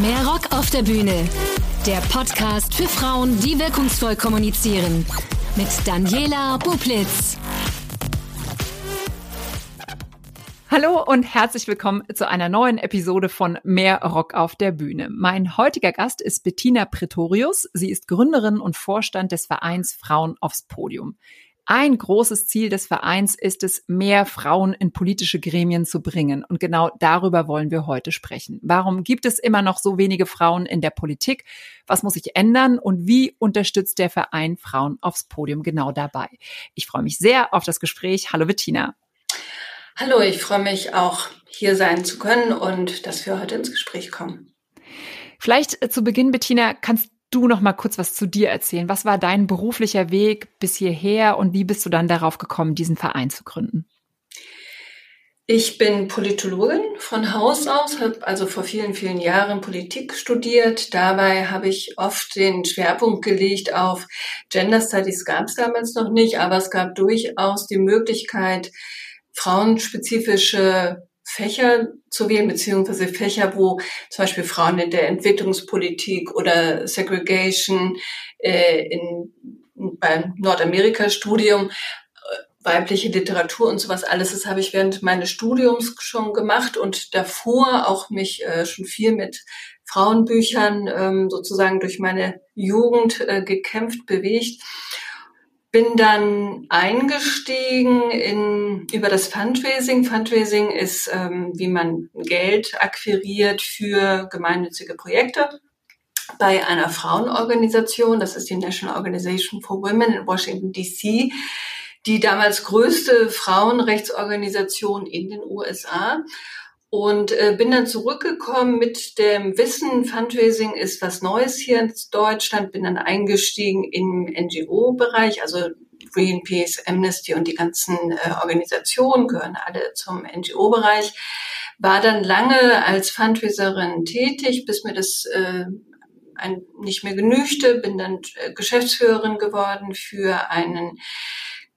Mehr Rock auf der Bühne. Der Podcast für Frauen, die wirkungsvoll kommunizieren. Mit Daniela Bublitz. Hallo und herzlich willkommen zu einer neuen Episode von Mehr Rock auf der Bühne. Mein heutiger Gast ist Bettina Pretorius. Sie ist Gründerin und Vorstand des Vereins Frauen aufs Podium. Ein großes Ziel des Vereins ist es, mehr Frauen in politische Gremien zu bringen. Und genau darüber wollen wir heute sprechen. Warum gibt es immer noch so wenige Frauen in der Politik? Was muss sich ändern? Und wie unterstützt der Verein Frauen aufs Podium genau dabei? Ich freue mich sehr auf das Gespräch. Hallo Bettina. Hallo, ich freue mich auch hier sein zu können und dass wir heute ins Gespräch kommen. Vielleicht äh, zu Beginn, Bettina, kannst du noch mal kurz was zu dir erzählen. Was war dein beruflicher Weg bis hierher und wie bist du dann darauf gekommen, diesen Verein zu gründen? Ich bin Politologin von Haus aus, habe also vor vielen, vielen Jahren Politik studiert. Dabei habe ich oft den Schwerpunkt gelegt auf Gender Studies gab es damals noch nicht, aber es gab durchaus die Möglichkeit, frauenspezifische Fächer zu wählen, beziehungsweise Fächer, wo zum Beispiel Frauen in der Entwicklungspolitik oder Segregation äh, in, beim Nordamerika-Studium, äh, weibliche Literatur und sowas alles, das habe ich während meines Studiums schon gemacht und davor auch mich äh, schon viel mit Frauenbüchern ähm, sozusagen durch meine Jugend äh, gekämpft, bewegt bin dann eingestiegen in, über das Fundraising. Fundraising ist, ähm, wie man Geld akquiriert für gemeinnützige Projekte bei einer Frauenorganisation. Das ist die National Organization for Women in Washington, DC, die damals größte Frauenrechtsorganisation in den USA und äh, bin dann zurückgekommen mit dem Wissen, Fundraising ist was Neues hier in Deutschland, bin dann eingestiegen im NGO-Bereich, also Greenpeace, Amnesty und die ganzen äh, Organisationen gehören alle zum NGO-Bereich, war dann lange als Fundraiserin tätig, bis mir das äh, ein, nicht mehr genügte, bin dann äh, Geschäftsführerin geworden für einen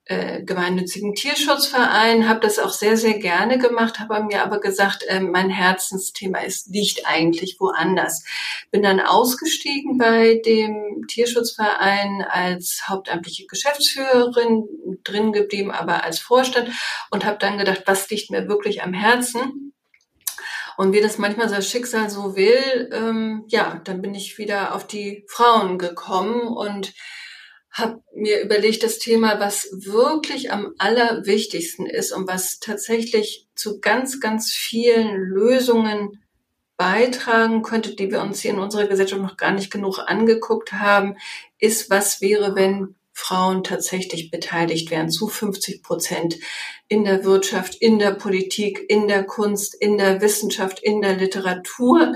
äh, gemeinnützigen Tierschutzverein, habe das auch sehr, sehr gerne gemacht, habe mir aber gesagt, äh, mein Herzensthema ist, liegt eigentlich woanders. Bin dann ausgestiegen bei dem Tierschutzverein als hauptamtliche Geschäftsführerin, drin geblieben, aber als Vorstand und habe dann gedacht, was liegt mir wirklich am Herzen? Und wie das manchmal das Schicksal so will, ähm, ja, dann bin ich wieder auf die Frauen gekommen und habe mir überlegt, das Thema, was wirklich am allerwichtigsten ist und was tatsächlich zu ganz, ganz vielen Lösungen beitragen könnte, die wir uns hier in unserer Gesellschaft noch gar nicht genug angeguckt haben, ist, was wäre, wenn Frauen tatsächlich beteiligt wären zu 50 Prozent in der Wirtschaft, in der Politik, in der Kunst, in der Wissenschaft, in der Literatur.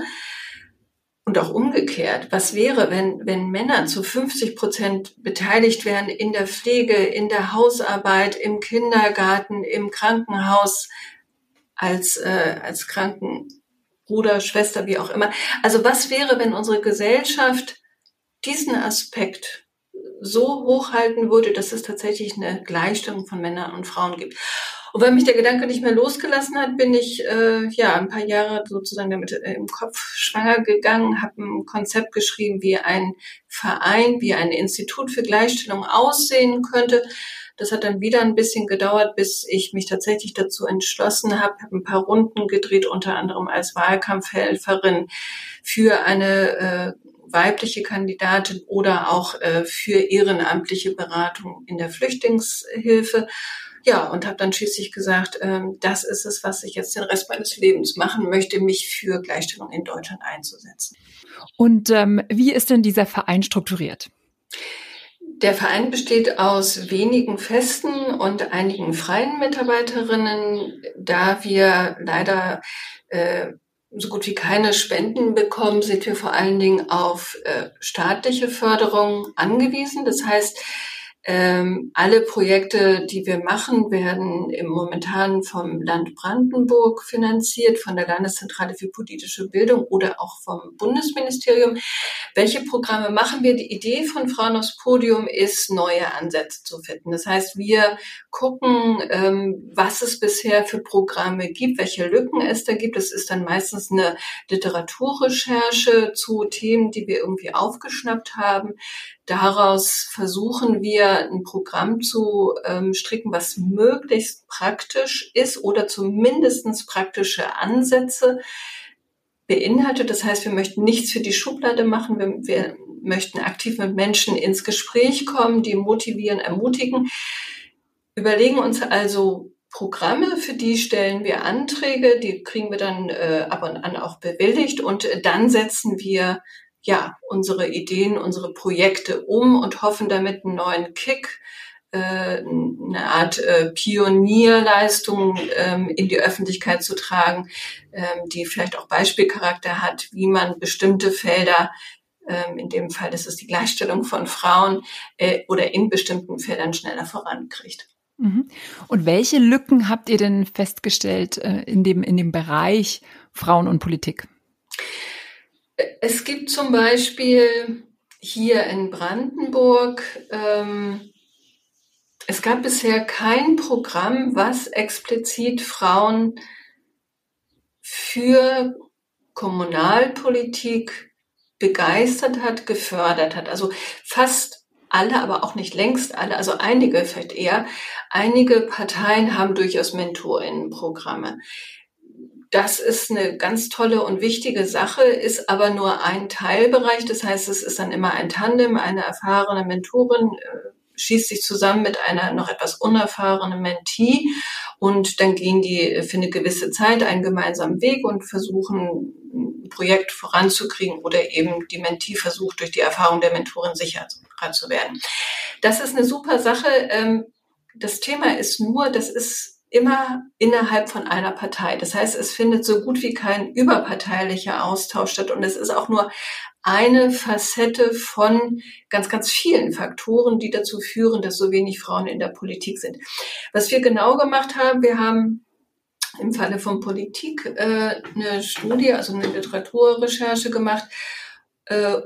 Und auch umgekehrt, was wäre, wenn, wenn Männer zu 50 Prozent beteiligt wären in der Pflege, in der Hausarbeit, im Kindergarten, im Krankenhaus, als, äh, als Krankenbruder, Schwester, wie auch immer. Also was wäre, wenn unsere Gesellschaft diesen Aspekt so hochhalten würde, dass es tatsächlich eine Gleichstellung von Männern und Frauen gibt? Und weil mich der Gedanke nicht mehr losgelassen hat, bin ich äh, ja ein paar Jahre sozusagen damit äh, im Kopf schwanger gegangen, habe ein Konzept geschrieben, wie ein Verein, wie ein Institut für Gleichstellung aussehen könnte. Das hat dann wieder ein bisschen gedauert, bis ich mich tatsächlich dazu entschlossen habe, habe ein paar Runden gedreht, unter anderem als Wahlkampfhelferin für eine äh, weibliche Kandidatin oder auch äh, für ehrenamtliche Beratung in der Flüchtlingshilfe ja, und habe dann schließlich gesagt, ähm, das ist es, was ich jetzt den Rest meines Lebens machen möchte, mich für Gleichstellung in Deutschland einzusetzen. Und ähm, wie ist denn dieser Verein strukturiert? Der Verein besteht aus wenigen festen und einigen freien Mitarbeiterinnen, da wir leider äh, so gut wie keine Spenden bekommen, sind wir vor allen Dingen auf äh, staatliche Förderung angewiesen. Das heißt, Ähm, alle Projekte, die wir machen, werden im momentan vom Land Brandenburg finanziert, von der Landeszentrale für politische Bildung oder auch vom Bundesministerium. Welche Programme machen wir? Die Idee von Frauen aufs Podium ist, neue Ansätze zu finden. Das heißt, wir gucken, ähm, was es bisher für Programme gibt, welche Lücken es da gibt. Es ist dann meistens eine Literaturrecherche zu Themen, die wir irgendwie aufgeschnappt haben. Daraus versuchen wir ein Programm zu ähm, stricken, was möglichst praktisch ist oder zumindestens praktische Ansätze beinhaltet. Das heißt, wir möchten nichts für die Schublade machen. Wir, wir möchten aktiv mit Menschen ins Gespräch kommen, die motivieren, ermutigen. Überlegen uns also Programme, für die stellen wir Anträge, die kriegen wir dann äh, ab und an auch bewilligt und dann setzen wir ja, unsere Ideen, unsere Projekte um und hoffen damit einen neuen Kick, äh, eine Art äh, Pionierleistung ähm, in die Öffentlichkeit zu tragen, ähm, die vielleicht auch Beispielcharakter hat, wie man bestimmte Felder ähm, in dem Fall ist es die Gleichstellung von Frauen äh, oder in bestimmten Feldern schneller vorankriegt. Mhm. Und welche Lücken habt ihr denn festgestellt in dem, in dem Bereich Frauen und Politik? Es gibt zum Beispiel hier in Brandenburg, ähm, es gab bisher kein Programm, was explizit Frauen für Kommunalpolitik begeistert hat, gefördert hat. Also fast alle, aber auch nicht längst alle, also einige vielleicht eher, einige Parteien haben durchaus Mentorinnenprogramme. Das ist eine ganz tolle und wichtige Sache, ist aber nur ein Teilbereich. Das heißt, es ist dann immer ein Tandem, eine erfahrene Mentorin äh, schießt sich zusammen mit einer noch etwas unerfahrenen Mentee und dann gehen die für eine gewisse Zeit einen gemeinsamen Weg und versuchen ein Projekt voranzukriegen oder eben die Mentee versucht durch die Erfahrung der Mentorin sicherer zu werden. Das ist eine super Sache. Ähm, das Thema ist nur, das ist immer innerhalb von einer Partei. Das heißt, es findet so gut wie kein überparteilicher Austausch statt und es ist auch nur eine Facette von ganz, ganz vielen Faktoren, die dazu führen, dass so wenig Frauen in der Politik sind. Was wir genau gemacht haben, wir haben im Falle von Politik äh, eine Studie, also eine Literaturrecherche gemacht, äh,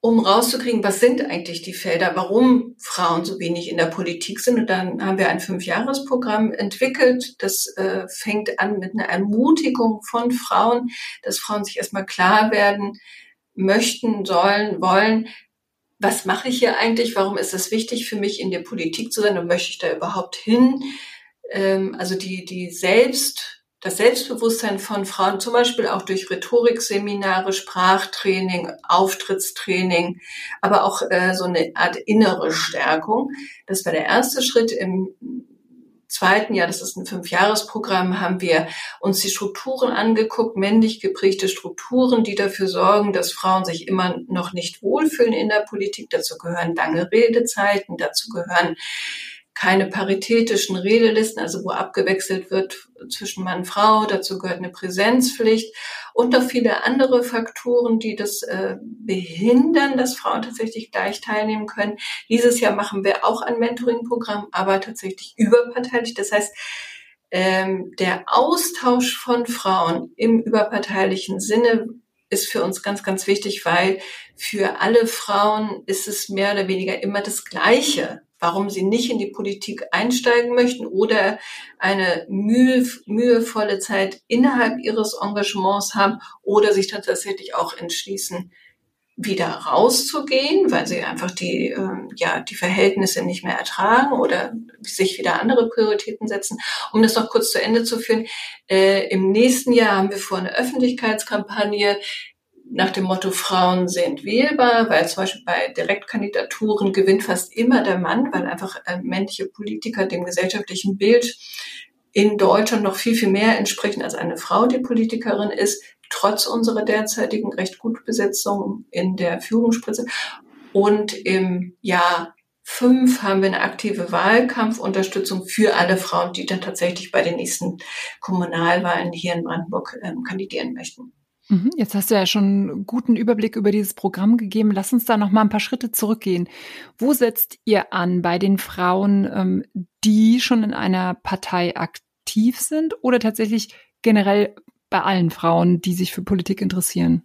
um rauszukriegen, was sind eigentlich die Felder, warum Frauen so wenig in der Politik sind. Und dann haben wir ein Fünfjahresprogramm entwickelt. Das äh, fängt an mit einer Ermutigung von Frauen, dass Frauen sich erstmal klar werden möchten, sollen, wollen, was mache ich hier eigentlich? Warum ist es wichtig für mich, in der Politik zu sein und möchte ich da überhaupt hin? Ähm, also die, die Selbst das Selbstbewusstsein von Frauen, zum Beispiel auch durch Rhetorikseminare, Sprachtraining, Auftrittstraining, aber auch äh, so eine Art innere Stärkung. Das war der erste Schritt. Im zweiten Jahr, das ist ein Fünfjahresprogramm, haben wir uns die Strukturen angeguckt, männlich geprägte Strukturen, die dafür sorgen, dass Frauen sich immer noch nicht wohlfühlen in der Politik. Dazu gehören lange Redezeiten, dazu gehören keine paritätischen Redelisten, also wo abgewechselt wird zwischen Mann und Frau. Dazu gehört eine Präsenzpflicht und noch viele andere Faktoren, die das äh, behindern, dass Frauen tatsächlich gleich teilnehmen können. Dieses Jahr machen wir auch ein Mentoring-Programm, aber tatsächlich überparteilich. Das heißt, ähm, der Austausch von Frauen im überparteilichen Sinne ist für uns ganz, ganz wichtig, weil für alle Frauen ist es mehr oder weniger immer das Gleiche warum sie nicht in die Politik einsteigen möchten oder eine mühe, mühevolle Zeit innerhalb ihres Engagements haben oder sich tatsächlich auch entschließen, wieder rauszugehen, weil sie einfach die, äh, ja, die Verhältnisse nicht mehr ertragen oder sich wieder andere Prioritäten setzen. Um das noch kurz zu Ende zu führen, äh, im nächsten Jahr haben wir vor eine Öffentlichkeitskampagne, nach dem Motto Frauen sind wählbar, weil zum Beispiel bei Direktkandidaturen gewinnt fast immer der Mann, weil einfach äh, männliche Politiker dem gesellschaftlichen Bild in Deutschland noch viel, viel mehr entsprechen als eine Frau, die Politikerin ist, trotz unserer derzeitigen recht gut Besetzung in der Führungsspitze. Und im Jahr fünf haben wir eine aktive Wahlkampfunterstützung für alle Frauen, die dann tatsächlich bei den nächsten Kommunalwahlen hier in Brandenburg ähm, kandidieren möchten. Mhm, jetzt hast du ja schon einen guten Überblick über dieses Programm gegeben. Lass uns da noch mal ein paar Schritte zurückgehen. Wo setzt ihr an bei den Frauen, ähm, die schon in einer Partei aktiv sind oder tatsächlich generell bei allen Frauen, die sich für Politik interessieren?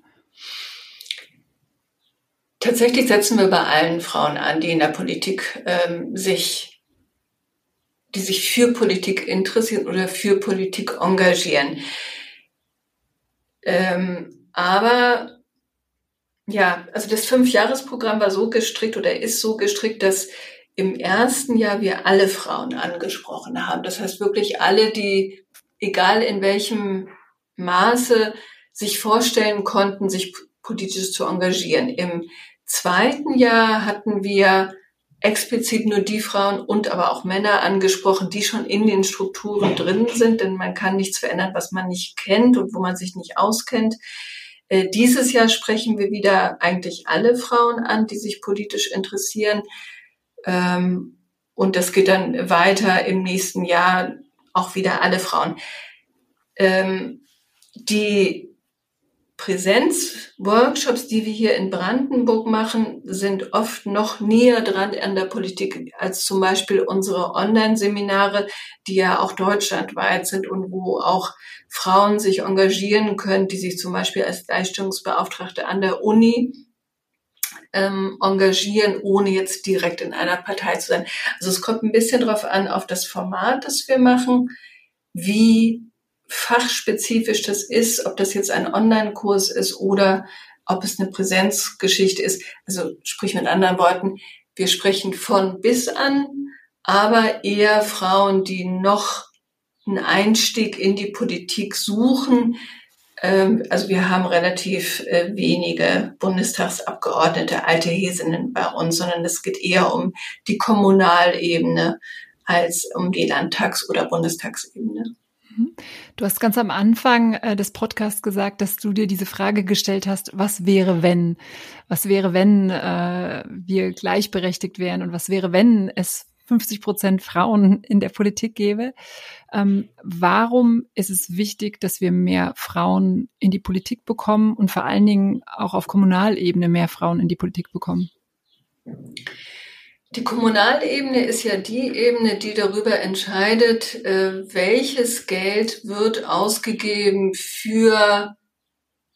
Tatsächlich setzen wir bei allen Frauen an, die in der Politik ähm, sich, die sich für Politik interessieren oder für Politik engagieren. Ähm, aber ja, also das Fünfjahresprogramm war so gestrickt oder ist so gestrickt, dass im ersten Jahr wir alle Frauen angesprochen haben. Das heißt wirklich alle, die, egal in welchem Maße, sich vorstellen konnten, sich politisch zu engagieren. Im zweiten Jahr hatten wir explizit nur die Frauen und aber auch Männer angesprochen, die schon in den Strukturen drin sind, denn man kann nichts verändern, was man nicht kennt und wo man sich nicht auskennt. Äh, dieses Jahr sprechen wir wieder eigentlich alle Frauen an, die sich politisch interessieren. Ähm, und das geht dann weiter im nächsten Jahr auch wieder alle Frauen. Ähm, die Präsenzworkshops, die wir hier in Brandenburg machen, sind oft noch näher dran an der Politik als zum Beispiel unsere Online-Seminare, die ja auch deutschlandweit sind und wo auch Frauen sich engagieren können, die sich zum Beispiel als Gleichstellungsbeauftragte an der Uni ähm, engagieren, ohne jetzt direkt in einer Partei zu sein. Also es kommt ein bisschen darauf an, auf das Format, das wir machen, wie fachspezifisch das ist, ob das jetzt ein Online-Kurs ist oder ob es eine Präsenzgeschichte ist. Also sprich mit anderen Worten, wir sprechen von bis an, aber eher Frauen, die noch einen Einstieg in die Politik suchen. Ähm, also wir haben relativ äh, wenige Bundestagsabgeordnete, alte Hesinnen bei uns, sondern es geht eher um die Kommunalebene als um die Landtags- oder Bundestagsebene. Mhm. Du hast ganz am Anfang äh, des Podcasts gesagt, dass du dir diese Frage gestellt hast, was wäre, wenn? Was wäre, wenn äh, wir gleichberechtigt wären und was wäre, wenn es 50 Prozent Frauen in der Politik gäbe? Ähm, warum ist es wichtig, dass wir mehr Frauen in die Politik bekommen und vor allen Dingen auch auf Kommunalebene mehr Frauen in die Politik bekommen? Die Kommunalebene ist ja die Ebene, die darüber entscheidet, äh, welches Geld wird ausgegeben für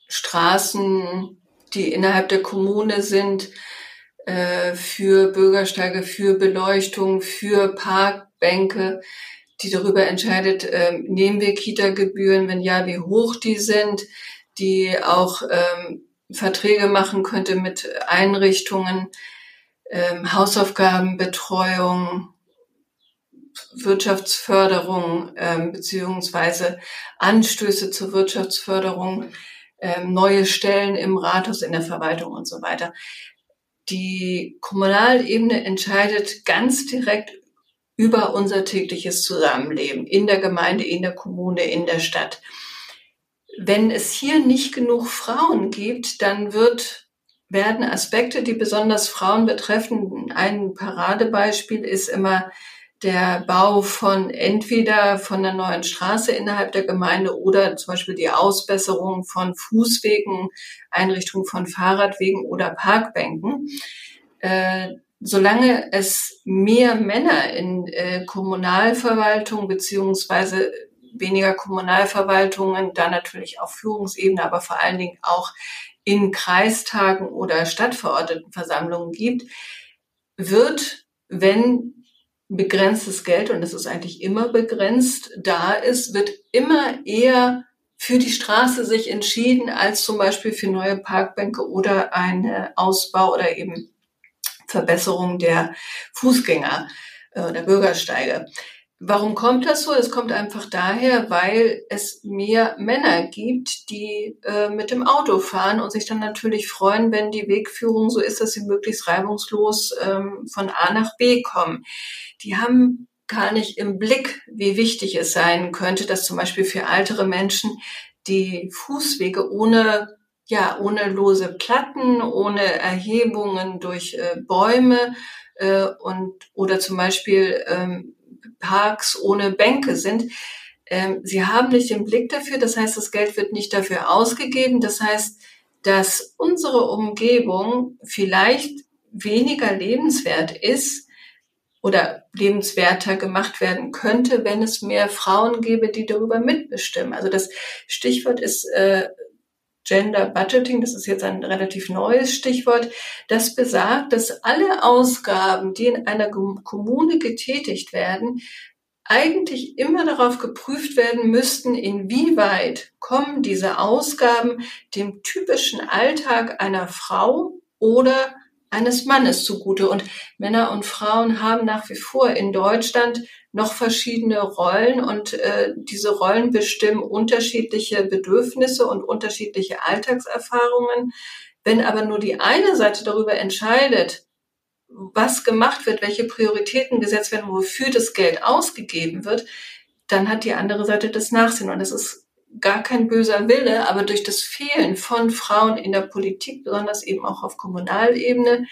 Straßen, die innerhalb der Kommune sind, äh, für Bürgersteige, für Beleuchtung, für Parkbänke, die darüber entscheidet, äh, nehmen wir Kita-Gebühren, wenn ja, wie hoch die sind, die auch ähm, Verträge machen könnte mit Einrichtungen, ähm, Hausaufgabenbetreuung, Wirtschaftsförderung ähm, beziehungsweise Anstöße zur Wirtschaftsförderung, ähm, neue Stellen im Rathaus, in der Verwaltung und so weiter. Die Kommunalebene entscheidet ganz direkt über unser tägliches Zusammenleben in der Gemeinde, in der Kommune, in der Stadt. Wenn es hier nicht genug Frauen gibt, dann wird werden Aspekte, die besonders Frauen betreffen. Ein Paradebeispiel ist immer der Bau von entweder von einer neuen Straße innerhalb der Gemeinde oder zum Beispiel die Ausbesserung von Fußwegen, Einrichtung von Fahrradwegen oder Parkbänken. Äh, solange es mehr Männer in äh, Kommunalverwaltung beziehungsweise weniger Kommunalverwaltungen, dann natürlich auf Führungsebene, aber vor allen Dingen auch in Kreistagen oder Stadtverordnetenversammlungen gibt, wird, wenn begrenztes Geld, und das ist eigentlich immer begrenzt, da ist, wird immer eher für die Straße sich entschieden, als zum Beispiel für neue Parkbänke oder eine Ausbau oder eben Verbesserung der Fußgänger, äh, der Bürgersteige. Warum kommt das so? Es kommt einfach daher, weil es mehr Männer gibt, die äh, mit dem Auto fahren und sich dann natürlich freuen, wenn die Wegführung so ist, dass sie möglichst reibungslos ähm, von A nach B kommen. Die haben gar nicht im Blick, wie wichtig es sein könnte, dass zum Beispiel für ältere Menschen die Fußwege ohne ja, ohne lose Platten, ohne Erhebungen durch äh, Bäume äh, und oder zum Beispiel ähm, Parks ohne Bänke sind, ähm, sie haben nicht den Blick dafür, das heißt, das Geld wird nicht dafür ausgegeben, das heißt, dass unsere Umgebung vielleicht weniger lebenswert ist oder lebenswerter gemacht werden könnte, wenn es mehr Frauen gäbe, die darüber mitbestimmen. Also das Stichwort ist äh, Gender Budgeting, das ist jetzt ein relativ neues Stichwort, das besagt, dass alle Ausgaben, die in einer Kommune getätigt werden, eigentlich immer darauf geprüft werden müssten, inwieweit kommen diese Ausgaben dem typischen Alltag einer Frau oder eines Mannes zugute. Und Männer und Frauen haben nach wie vor in Deutschland noch verschiedene Rollen und äh, diese Rollen bestimmen unterschiedliche Bedürfnisse und unterschiedliche Alltagserfahrungen. Wenn aber nur die eine Seite darüber entscheidet, was gemacht wird, welche Prioritäten gesetzt werden, wofür das Geld ausgegeben wird, dann hat die andere Seite das Nachsehen. Und das ist gar kein böser Wille, aber durch das Fehlen von Frauen in der Politik, besonders eben auch auf Kommunalebene,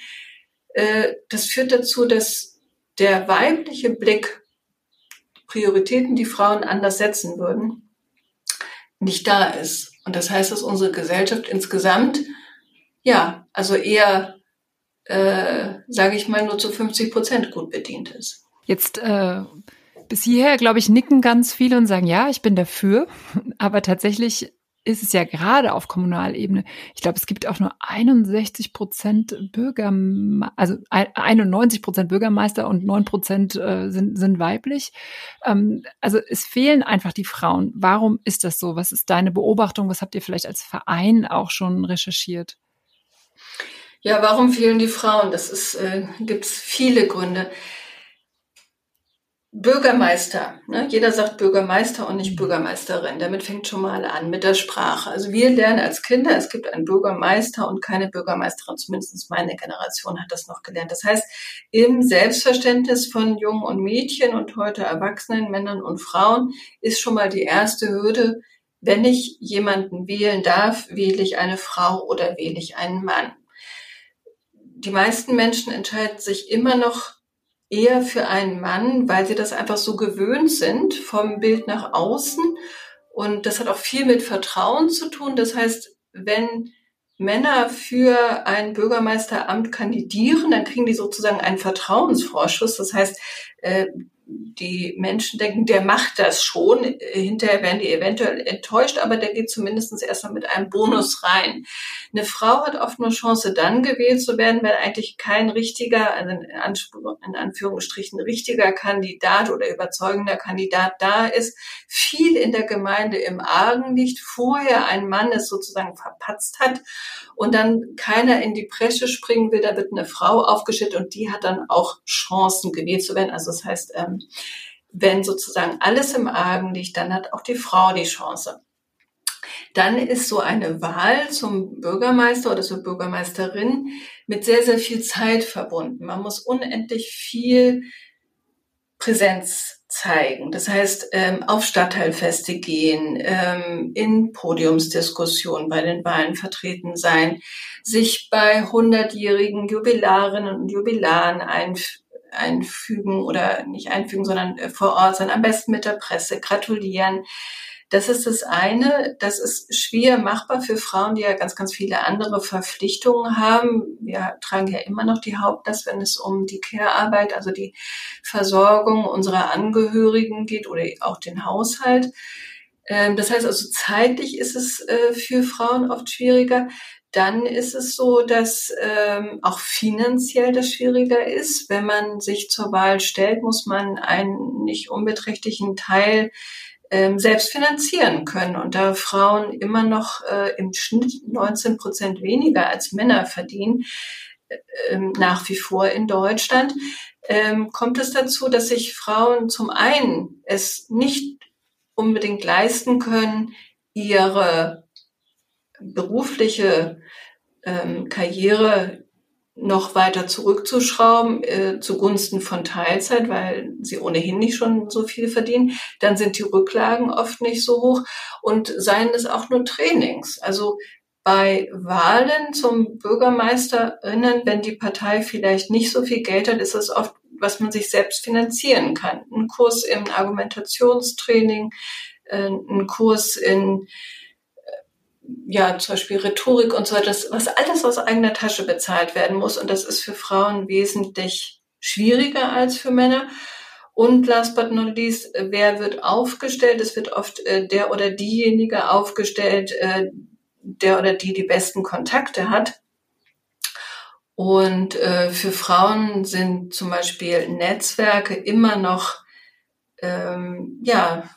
äh, das führt dazu, dass der weibliche Blick Prioritäten, die Frauen anders setzen würden, nicht da ist. Und das heißt, dass unsere Gesellschaft insgesamt, ja, also eher, äh, sage ich mal, nur zu 50 Prozent gut bedient ist. Jetzt äh, bis hierher, glaube ich, nicken ganz viele und sagen, ja, ich bin dafür. Aber tatsächlich ist es ja gerade auf Kommunalebene. Ich glaube, es gibt auch nur 61 Prozent Bürger, also 91 Prozent Bürgermeister und 9 Prozent äh, sind, sind weiblich. Ähm, also es fehlen einfach die Frauen. Warum ist das so? Was ist deine Beobachtung? Was habt ihr vielleicht als Verein auch schon recherchiert? Ja, warum fehlen die Frauen? Das ist, äh, gibt es viele Gründe. Bürgermeister. Ne? Jeder sagt Bürgermeister und nicht mhm. Bürgermeisterin. Damit fängt schon mal an mit der Sprache. Also wir lernen als Kinder, es gibt einen Bürgermeister und keine Bürgermeisterin. Zumindest meine Generation hat das noch gelernt. Das heißt, im Selbstverständnis von Jungen und Mädchen und heute Erwachsenen, Männern und Frauen ist schon mal die erste Hürde, wenn ich jemanden wählen darf, wähle ich eine Frau oder wähle ich einen Mann. Die meisten Menschen entscheiden sich immer noch eher für einen Mann, weil sie das einfach so gewöhnt sind vom Bild nach außen. Und das hat auch viel mit Vertrauen zu tun. Das heißt, wenn Männer für ein Bürgermeisteramt kandidieren, dann kriegen die sozusagen einen Vertrauensvorschuss. Das heißt, äh, die Menschen denken, der macht das schon. Hinterher werden die eventuell enttäuscht, aber der geht zumindest erstmal mit einem Bonus rein. Eine Frau hat oft nur Chance, dann gewählt zu werden, wenn eigentlich kein richtiger, also in Anführungsstrichen richtiger Kandidat oder überzeugender Kandidat da ist, viel in der Gemeinde im Argen liegt, vorher ein Mann es sozusagen verpatzt hat und dann keiner in die Presche springen will, da wird eine Frau aufgeschüttet und die hat dann auch Chancen gewählt zu werden. Also das heißt, ähm, wenn sozusagen alles im Argen liegt, dann hat auch die Frau die Chance. Dann ist so eine Wahl zum Bürgermeister oder zur Bürgermeisterin mit sehr, sehr viel Zeit verbunden. Man muss unendlich viel Präsenz zeigen. Das heißt, ähm, auf Stadtteilfeste gehen, ähm, in Podiumsdiskussionen bei den Wahlen vertreten sein, sich bei hundertjährigen Jubilarinnen und Jubilaren ein, einfügen oder nicht einfügen, sondern äh, vor Ort sein, am besten mit der Presse gratulieren. Das ist das eine. Das ist schwer machbar für Frauen, die ja ganz, ganz viele andere Verpflichtungen haben. Wir tragen ja immer noch die Hauptlast, wenn es um die Care-Arbeit, also die Versorgung unserer Angehörigen geht oder auch den Haushalt. Ähm, das heißt also, zeitlich ist es äh, für Frauen oft schwieriger dann ist es so, dass ähm, auch finanziell das schwieriger ist. Wenn man sich zur Wahl stellt, muss man einen nicht unbeträchtlichen Teil ähm, selbst finanzieren können. Und da Frauen immer noch äh, im Schnitt 19 Prozent weniger als Männer verdienen, äh, ähm, nach wie vor in Deutschland, ähm, kommt es dazu, dass sich Frauen zum einen es nicht unbedingt leisten können, ihre berufliche ähm, Karriere noch weiter zurückzuschrauben äh, zugunsten von Teilzeit, weil sie ohnehin nicht schon so viel verdienen, dann sind die Rücklagen oft nicht so hoch und seien es auch nur Trainings. Also bei Wahlen zum Bürgermeisterinnen, wenn die Partei vielleicht nicht so viel Geld hat, ist es oft was man sich selbst finanzieren kann. Ein Kurs im Argumentationstraining, äh, ein Kurs in ja, zum Beispiel Rhetorik und so, das, was alles aus eigener Tasche bezahlt werden muss. Und das ist für Frauen wesentlich schwieriger als für Männer. Und last but not least, wer wird aufgestellt? Es wird oft äh, der oder diejenige aufgestellt, äh, der oder die die besten Kontakte hat. Und äh, für Frauen sind zum Beispiel Netzwerke immer noch ähm, ja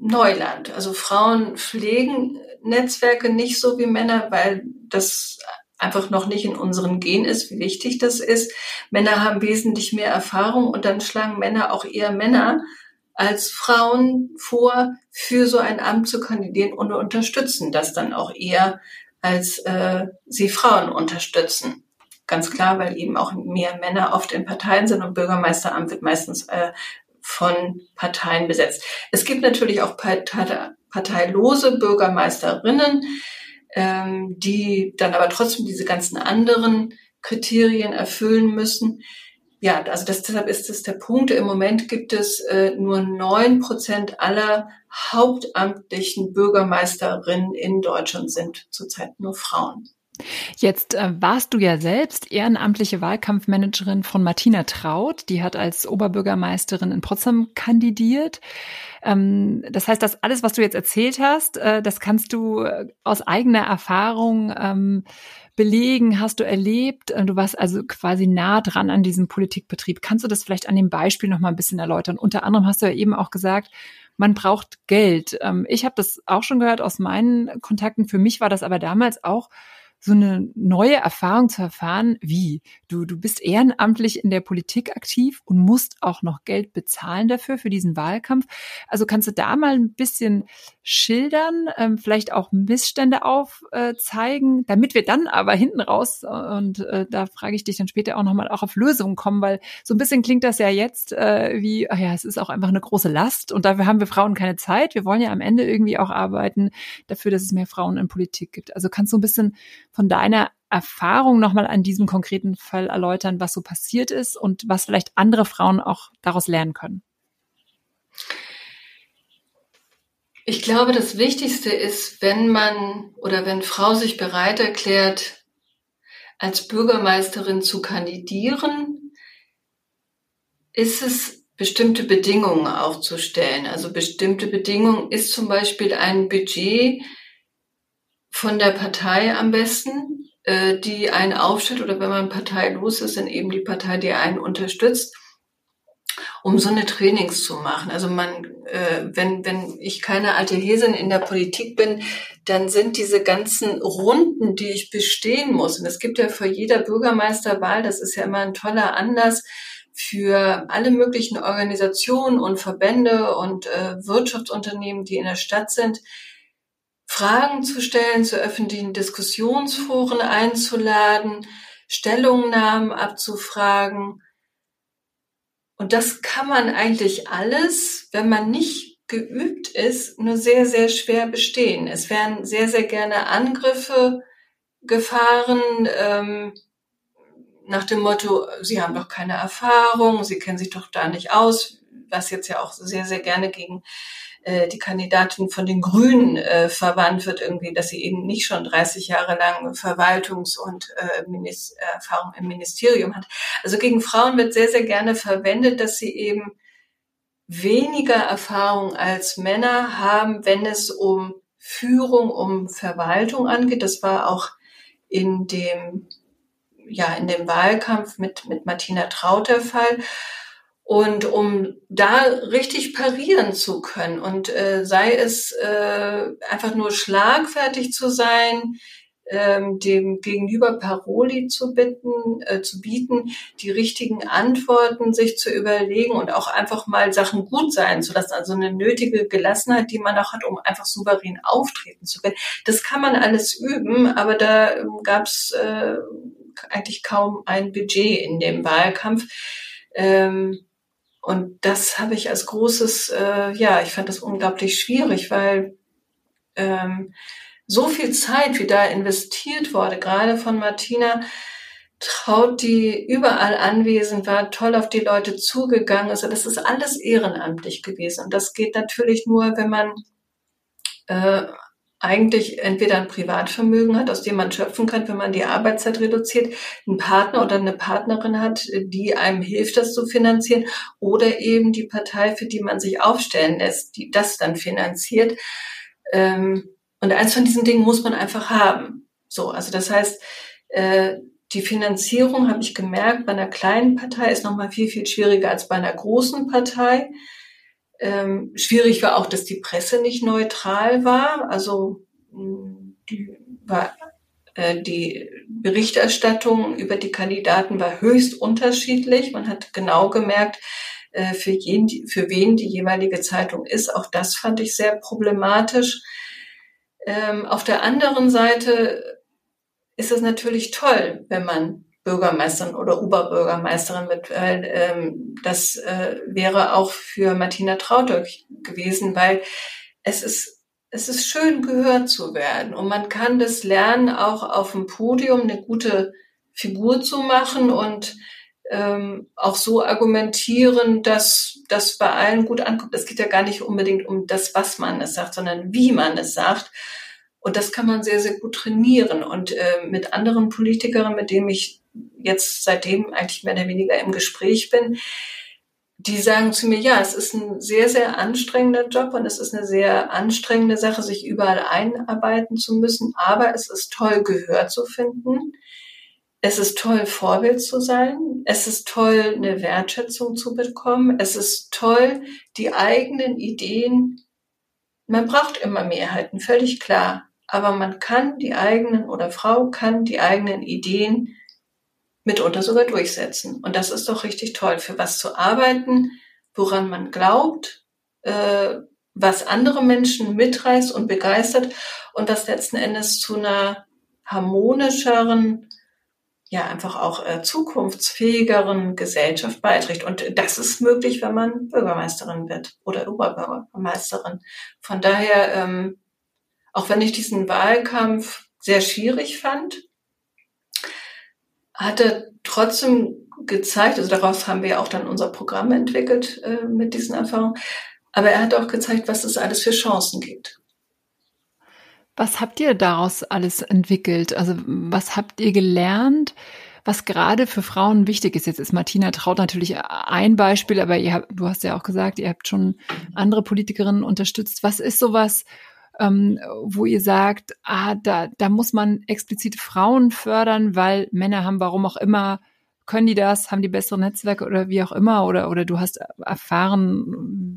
Neuland. Also Frauen pflegen Netzwerke nicht so wie Männer, weil das einfach noch nicht in unseren Gen ist, wie wichtig das ist. Männer haben wesentlich mehr Erfahrung und dann schlagen Männer auch eher Männer als Frauen vor, für so ein Amt zu kandidieren und unterstützen das dann auch eher, als äh, sie Frauen unterstützen. Ganz klar, weil eben auch mehr Männer oft in Parteien sind und Bürgermeisteramt wird meistens äh, von Parteien besetzt. Es gibt natürlich auch parteilose Bürgermeisterinnen, ähm, die dann aber trotzdem diese ganzen anderen Kriterien erfüllen müssen. Ja, also das, deshalb ist es der Punkt. Im Moment gibt es äh, nur neun Prozent aller hauptamtlichen Bürgermeisterinnen in Deutschland sind zurzeit nur Frauen. Jetzt äh, warst du ja selbst ehrenamtliche Wahlkampfmanagerin von Martina Traut. Die hat als Oberbürgermeisterin in Potsdam kandidiert. Ähm, das heißt, dass alles, was du jetzt erzählt hast, äh, das kannst du äh, aus eigener Erfahrung ähm, belegen, hast du erlebt. Äh, du warst also quasi nah dran an diesem Politikbetrieb. Kannst du das vielleicht an dem Beispiel noch mal ein bisschen erläutern? Unter anderem hast du ja eben auch gesagt, man braucht Geld. Ähm, ich habe das auch schon gehört aus meinen Kontakten. Für mich war das aber damals auch so eine neue Erfahrung zu erfahren, wie du, du bist ehrenamtlich in der Politik aktiv und musst auch noch Geld bezahlen dafür, für diesen Wahlkampf. Also kannst du da mal ein bisschen schildern, ähm, vielleicht auch Missstände aufzeigen, äh, damit wir dann aber hinten raus, äh, und äh, da frage ich dich dann später auch nochmal auch auf Lösungen kommen, weil so ein bisschen klingt das ja jetzt äh, wie, ach ja, es ist auch einfach eine große Last und dafür haben wir Frauen keine Zeit. Wir wollen ja am Ende irgendwie auch arbeiten dafür, dass es mehr Frauen in Politik gibt. Also kannst du ein bisschen von deiner Erfahrung nochmal an diesem konkreten Fall erläutern, was so passiert ist und was vielleicht andere Frauen auch daraus lernen können? Ich glaube, das Wichtigste ist, wenn man oder wenn Frau sich bereit erklärt, als Bürgermeisterin zu kandidieren, ist es bestimmte Bedingungen aufzustellen. Also bestimmte Bedingungen ist zum Beispiel ein Budget, von der Partei am besten, äh, die einen aufstellt oder wenn man parteilos ist, dann eben die Partei, die einen unterstützt, um so eine Trainings zu machen. Also man, äh, wenn, wenn ich keine alte Häsin in der Politik bin, dann sind diese ganzen Runden, die ich bestehen muss, und es gibt ja vor jeder Bürgermeisterwahl, das ist ja immer ein toller Anlass, für alle möglichen Organisationen und Verbände und äh, Wirtschaftsunternehmen, die in der Stadt sind, Fragen zu stellen, zu öffentlichen Diskussionsforen einzuladen, Stellungnahmen abzufragen. Und das kann man eigentlich alles, wenn man nicht geübt ist, nur sehr, sehr schwer bestehen. Es werden sehr, sehr gerne Angriffe gefahren ähm, nach dem Motto, Sie haben doch keine Erfahrung, Sie kennen sich doch da nicht aus, was jetzt ja auch sehr, sehr gerne gegen äh, die Kandidatin von den Grünen äh, verwandt wird, irgendwie, dass sie eben nicht schon 30 Jahre lang Verwaltungs- und äh, Minis Erfahrung im Ministerium hat. Also gegen Frauen wird sehr, sehr gerne verwendet, dass sie eben weniger Erfahrung als Männer haben, wenn es um Führung, um Verwaltung angeht. Das war auch in dem ja in dem Wahlkampf mit mit Martina Traut der Fall. Und um da richtig parieren zu können und äh, sei es äh, einfach nur schlagfertig zu sein, ähm, dem Gegenüber Paroli zu bitten, äh, zu bieten, die richtigen Antworten sich zu überlegen und auch einfach mal Sachen gut sein zu lassen. Also eine nötige Gelassenheit, die man auch hat, um einfach souverän auftreten zu können. Das kann man alles üben, aber da ähm, gab es äh, eigentlich kaum ein Budget in dem Wahlkampf. Ähm, und das habe ich als großes, äh, ja, ich fand das unglaublich schwierig, weil ähm, so viel Zeit, wie da investiert wurde, gerade von Martina, Traut, die überall anwesend war, toll auf die Leute zugegangen ist. Also das ist alles ehrenamtlich gewesen. Und das geht natürlich nur, wenn man äh, eigentlich entweder ein Privatvermögen hat, aus dem man schöpfen kann, wenn man die Arbeitszeit reduziert, einen Partner oder eine Partnerin hat, die einem hilft, das zu finanzieren, oder eben die Partei, für die man sich aufstellen lässt, die das dann finanziert. Ähm, und eins von diesen Dingen muss man einfach haben. So, also das heißt, äh, die Finanzierung habe ich gemerkt, bei einer kleinen Partei ist nochmal viel, viel schwieriger als bei einer großen Partei. Ähm, schwierig war auch, dass die Presse nicht neutral war. Also die, war, äh, die Berichterstattung über die Kandidaten war höchst unterschiedlich. Man hat genau gemerkt, äh, für, jeden, für wen die jeweilige Zeitung ist. Auch das fand ich sehr problematisch. Ähm, auf der anderen Seite ist es natürlich toll, wenn man Bürgermeisterin oder Oberbürgermeisterin wird, weil ähm, das äh, wäre auch für Martina Traudöck gewesen, weil es ist es ist schön gehört zu werden und man kann das lernen, auch auf dem Podium eine gute Figur zu machen und ähm, auch so argumentieren, dass das bei allen gut ankommt. Es geht ja gar nicht unbedingt um das, was man es sagt, sondern wie man es sagt. Und das kann man sehr, sehr gut trainieren. Und äh, mit anderen Politikerinnen, mit denen ich jetzt seitdem eigentlich mehr oder weniger im Gespräch bin, die sagen zu mir, ja, es ist ein sehr, sehr anstrengender Job und es ist eine sehr anstrengende Sache, sich überall einarbeiten zu müssen, aber es ist toll, Gehör zu finden. Es ist toll, Vorbild zu sein. Es ist toll, eine Wertschätzung zu bekommen. Es ist toll, die eigenen Ideen, man braucht immer Mehrheiten, völlig klar. Aber man kann die eigenen oder Frau kann die eigenen Ideen mitunter sogar durchsetzen. Und das ist doch richtig toll, für was zu arbeiten, woran man glaubt, äh, was andere Menschen mitreißt und begeistert und das letzten Endes zu einer harmonischeren, ja einfach auch äh, zukunftsfähigeren Gesellschaft beiträgt. Und das ist möglich, wenn man Bürgermeisterin wird oder Oberbürgermeisterin. Von daher, ähm, auch wenn ich diesen Wahlkampf sehr schwierig fand, hat er trotzdem gezeigt, also daraus haben wir auch dann unser Programm entwickelt äh, mit diesen Erfahrungen, aber er hat auch gezeigt, was es alles für Chancen gibt. Was habt ihr daraus alles entwickelt? Also was habt ihr gelernt, was gerade für Frauen wichtig ist? Jetzt ist Martina Traut natürlich ein Beispiel, aber ihr habt, du hast ja auch gesagt, ihr habt schon andere Politikerinnen unterstützt. Was ist sowas, ähm, wo ihr sagt, ah, da, da muss man explizit Frauen fördern, weil Männer haben, warum auch immer, können die das, haben die bessere Netzwerke oder wie auch immer, oder, oder du hast erfahren,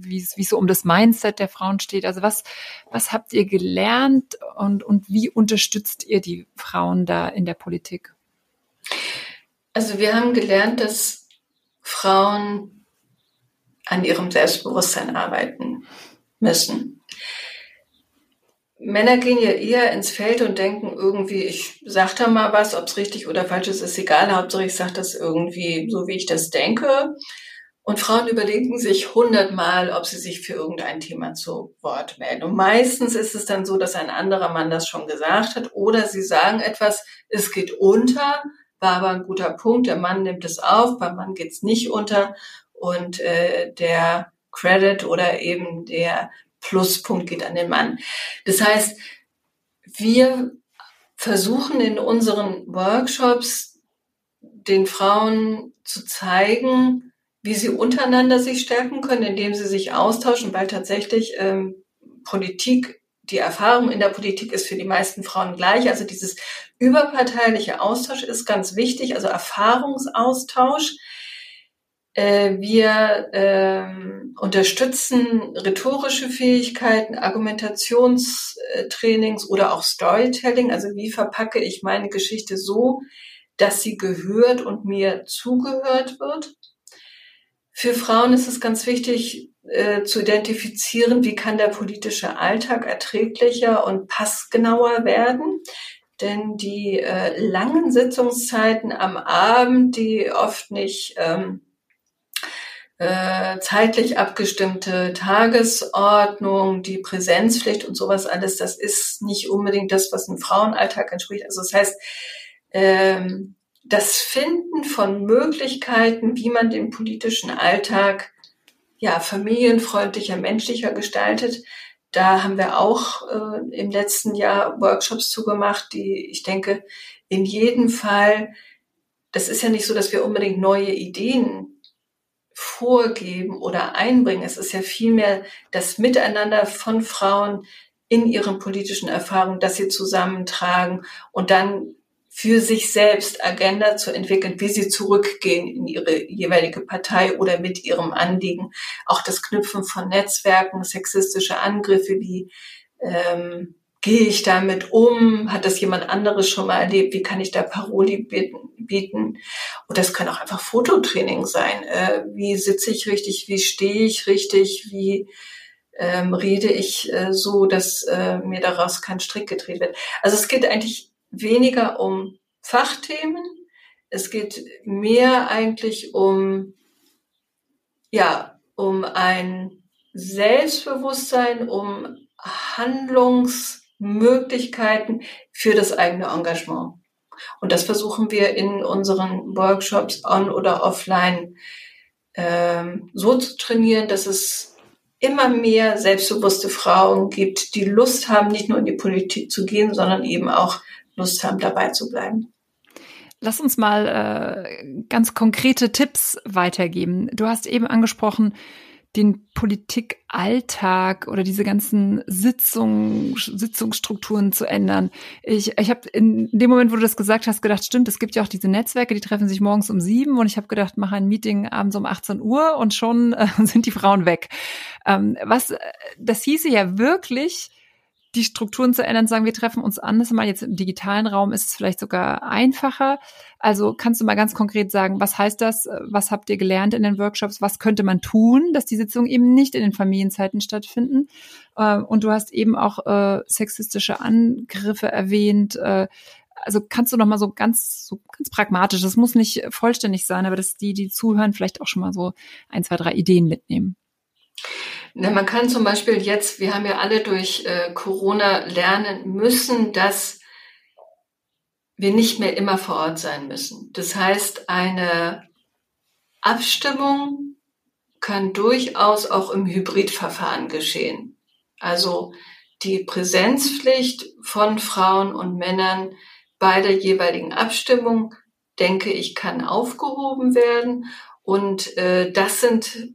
wie es, so um das Mindset der Frauen steht. Also was, was habt ihr gelernt und, und wie unterstützt ihr die Frauen da in der Politik? Also wir haben gelernt, dass Frauen an ihrem Selbstbewusstsein arbeiten müssen. Männer gehen ja eher ins Feld und denken irgendwie, ich sag da mal was, ob es richtig oder falsch ist, ist egal. Hauptsache ich sage das irgendwie so, wie ich das denke. Und Frauen überlegen sich hundertmal, ob sie sich für irgendein Thema zu Wort melden. Und meistens ist es dann so, dass ein anderer Mann das schon gesagt hat oder sie sagen etwas, es geht unter, war aber ein guter Punkt, der Mann nimmt es auf, beim Mann geht es nicht unter und äh, der Credit oder eben der Pluspunkt geht an den Mann. Das heißt, wir versuchen in unseren Workshops den Frauen zu zeigen, wie sie untereinander sich stärken können, indem sie sich austauschen, weil tatsächlich ähm, Politik, die Erfahrung in der Politik ist für die meisten Frauen gleich. Also dieses überparteiliche Austausch ist ganz wichtig, also Erfahrungsaustausch. Äh, wir ähm, unterstützen rhetorische Fähigkeiten, Argumentationstrainings oder auch Storytelling. Also wie verpacke ich meine Geschichte so, dass sie gehört und mir zugehört wird. Für Frauen ist es ganz wichtig äh, zu identifizieren, wie kann der politische Alltag erträglicher und passgenauer werden. Denn die äh, langen Sitzungszeiten am Abend, die oft nicht ähm, äh, zeitlich abgestimmte Tagesordnung, die Präsenzpflicht und sowas alles, das ist nicht unbedingt das, was einem Frauenalltag entspricht. Also das heißt, ähm, das Finden von Möglichkeiten, wie man den politischen Alltag ja familienfreundlicher, menschlicher gestaltet. Da haben wir auch äh, im letzten Jahr Workshops zugemacht, die ich denke, in jedem Fall, das ist ja nicht so, dass wir unbedingt neue Ideen vorgeben oder einbringen. Es ist ja vielmehr das Miteinander von Frauen in ihren politischen Erfahrungen, dass sie zusammentragen und dann für sich selbst Agenda zu entwickeln, wie sie zurückgehen in ihre jeweilige Partei oder mit ihrem Anliegen. Auch das Knüpfen von Netzwerken, sexistische Angriffe, wie ähm, gehe ich damit um? Hat das jemand anderes schon mal erlebt? Wie kann ich da Paroli bieten? Und das können auch einfach Fototraining sein. Äh, wie sitze ich richtig? Wie stehe ich richtig? Wie ähm, rede ich äh, so, dass äh, mir daraus kein Strick gedreht wird? Also es geht eigentlich weniger um Fachthemen. Es geht mehr eigentlich um, ja, um ein Selbstbewusstsein, um Handlungsmöglichkeiten für das eigene Engagement. Und das versuchen wir in unseren Workshops on oder offline ähm, so zu trainieren, dass es immer mehr selbstbewusste Frauen gibt, die Lust haben, nicht nur in die Politik zu gehen, sondern eben auch Lust haben, dabei zu bleiben. Lass uns mal äh, ganz konkrete Tipps weitergeben. Du hast eben angesprochen, den Politikalltag oder diese ganzen Sitzungen, Sitzungsstrukturen zu ändern. Ich, ich habe in dem Moment, wo du das gesagt hast, gedacht, stimmt, es gibt ja auch diese Netzwerke, die treffen sich morgens um sieben und ich habe gedacht, mache ein Meeting abends um 18 Uhr und schon äh, sind die Frauen weg. Ähm, was, das hieße ja wirklich, die Strukturen zu ändern, sagen wir treffen uns anders mal jetzt im digitalen Raum ist es vielleicht sogar einfacher. Also kannst du mal ganz konkret sagen, was heißt das? Was habt ihr gelernt in den Workshops? Was könnte man tun, dass die Sitzungen eben nicht in den Familienzeiten stattfinden? Äh, und du hast eben auch äh, sexistische Angriffe erwähnt. Äh, also kannst du noch mal so ganz so ganz pragmatisch, das muss nicht vollständig sein, aber dass die die zuhören vielleicht auch schon mal so ein, zwei, drei Ideen mitnehmen. Na, man kann zum Beispiel jetzt, wir haben ja alle durch äh, Corona lernen müssen, dass wir nicht mehr immer vor Ort sein müssen. Das heißt, eine Abstimmung kann durchaus auch im Hybridverfahren geschehen. Also die Präsenzpflicht von Frauen und Männern bei der jeweiligen Abstimmung, denke ich, kann aufgehoben werden. Und äh, das sind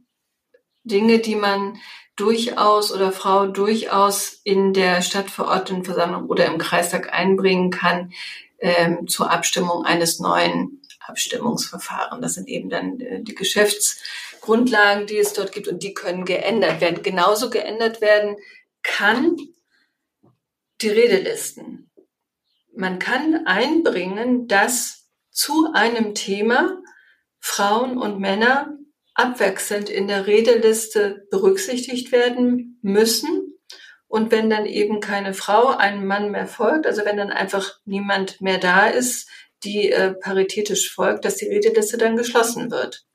Dinge, die man durchaus oder Frau durchaus in der Stadtverordnetenversammlung oder im Kreistag einbringen kann ähm, zur Abstimmung eines neuen Abstimmungsverfahrens. Das sind eben dann äh, die Geschäftsgrundlagen, die es dort gibt und die können geändert werden. Genauso geändert werden kann die Redelisten. Man kann einbringen, dass zu einem Thema Frauen und Männer abwechselnd in der Redeliste berücksichtigt werden müssen. Und wenn dann eben keine Frau einem Mann mehr folgt, also wenn dann einfach niemand mehr da ist, die äh, paritätisch folgt, dass die Redeliste dann geschlossen wird.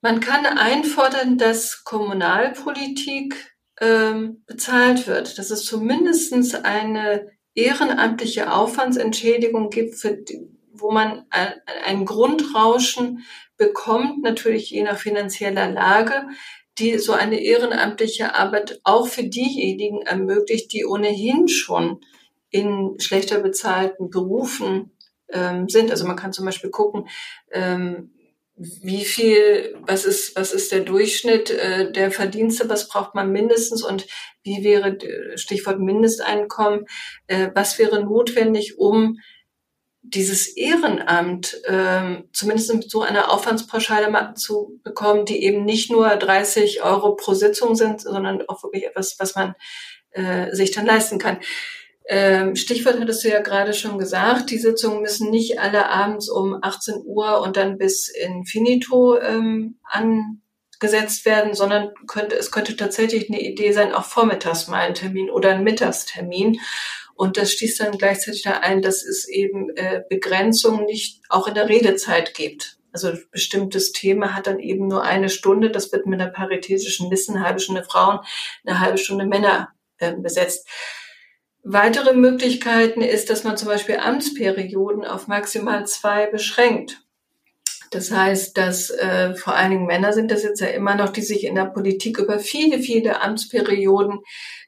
Man kann einfordern, dass Kommunalpolitik ähm, bezahlt wird, dass es zumindestens eine ehrenamtliche Aufwandsentschädigung gibt, für wo man ein, ein Grundrauschen bekommt, natürlich je nach finanzieller Lage, die so eine ehrenamtliche Arbeit auch für diejenigen ermöglicht, die ohnehin schon in schlechter bezahlten Berufen ähm, sind. Also man kann zum Beispiel gucken, ähm, wie viel, was ist, was ist der Durchschnitt äh, der Verdienste, was braucht man mindestens und wie wäre, Stichwort Mindesteinkommen, äh, was wäre notwendig, um dieses Ehrenamt ähm, zumindest mit so einer Aufwandspauschale zu bekommen, die eben nicht nur 30 Euro pro Sitzung sind, sondern auch wirklich etwas, was man äh, sich dann leisten kann. Ähm, Stichwort hattest du ja gerade schon gesagt, die Sitzungen müssen nicht alle abends um 18 Uhr und dann bis infinito ähm, angesetzt werden, sondern könnte, es könnte tatsächlich eine Idee sein, auch vormittags mal ein Termin oder ein Mittagstermin. Und das schließt dann gleichzeitig da ein, dass es eben äh, Begrenzungen nicht auch in der Redezeit gibt. Also bestimmtes Thema hat dann eben nur eine Stunde. Das wird mit einer paritätischen Liste, eine halbe Stunde Frauen, eine halbe Stunde Männer äh, besetzt. Weitere Möglichkeiten ist, dass man zum Beispiel Amtsperioden auf maximal zwei beschränkt. Das heißt, dass äh, vor allen Dingen Männer sind das jetzt ja immer noch, die sich in der Politik über viele, viele Amtsperioden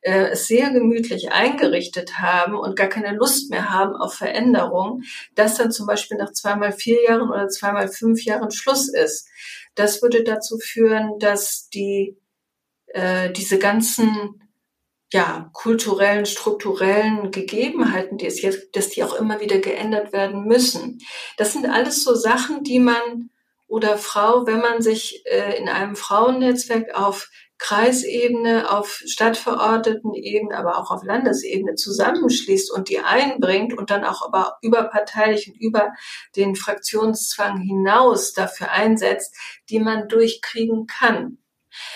äh, sehr gemütlich eingerichtet haben und gar keine Lust mehr haben auf Veränderung, dass dann zum Beispiel nach zweimal vier Jahren oder zweimal fünf Jahren Schluss ist. Das würde dazu führen, dass die äh, diese ganzen ja, kulturellen, strukturellen Gegebenheiten, die es jetzt, dass die auch immer wieder geändert werden müssen. Das sind alles so Sachen, die man oder Frau, wenn man sich äh, in einem Frauennetzwerk auf Kreisebene, auf Stadtverordnetenebene, aber auch auf Landesebene zusammenschließt und die einbringt und dann auch aber überparteilich und über den Fraktionszwang hinaus dafür einsetzt, die man durchkriegen kann.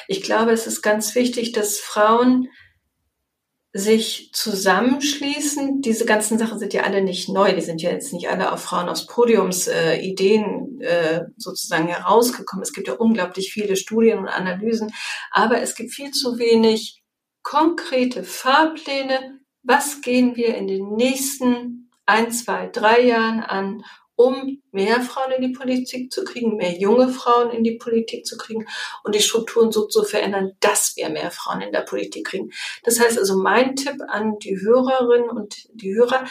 Ich glaube, es ist ganz wichtig, dass Frauen sich zusammenschließen. Diese ganzen Sachen sind ja alle nicht neu. Die sind ja jetzt nicht alle auf Frauen aufs Podiums äh, Ideen äh, sozusagen herausgekommen. Es gibt ja unglaublich viele Studien und Analysen, aber es gibt viel zu wenig konkrete Fahrpläne. Was gehen wir in den nächsten ein, zwei, drei Jahren an, um mehr Frauen in die Politik zu kriegen, mehr junge Frauen in die Politik zu kriegen und die Strukturen so zu verändern, dass wir mehr Frauen in der Politik kriegen. Das heißt also, mein Tipp an die Hörerinnen und die Hörer,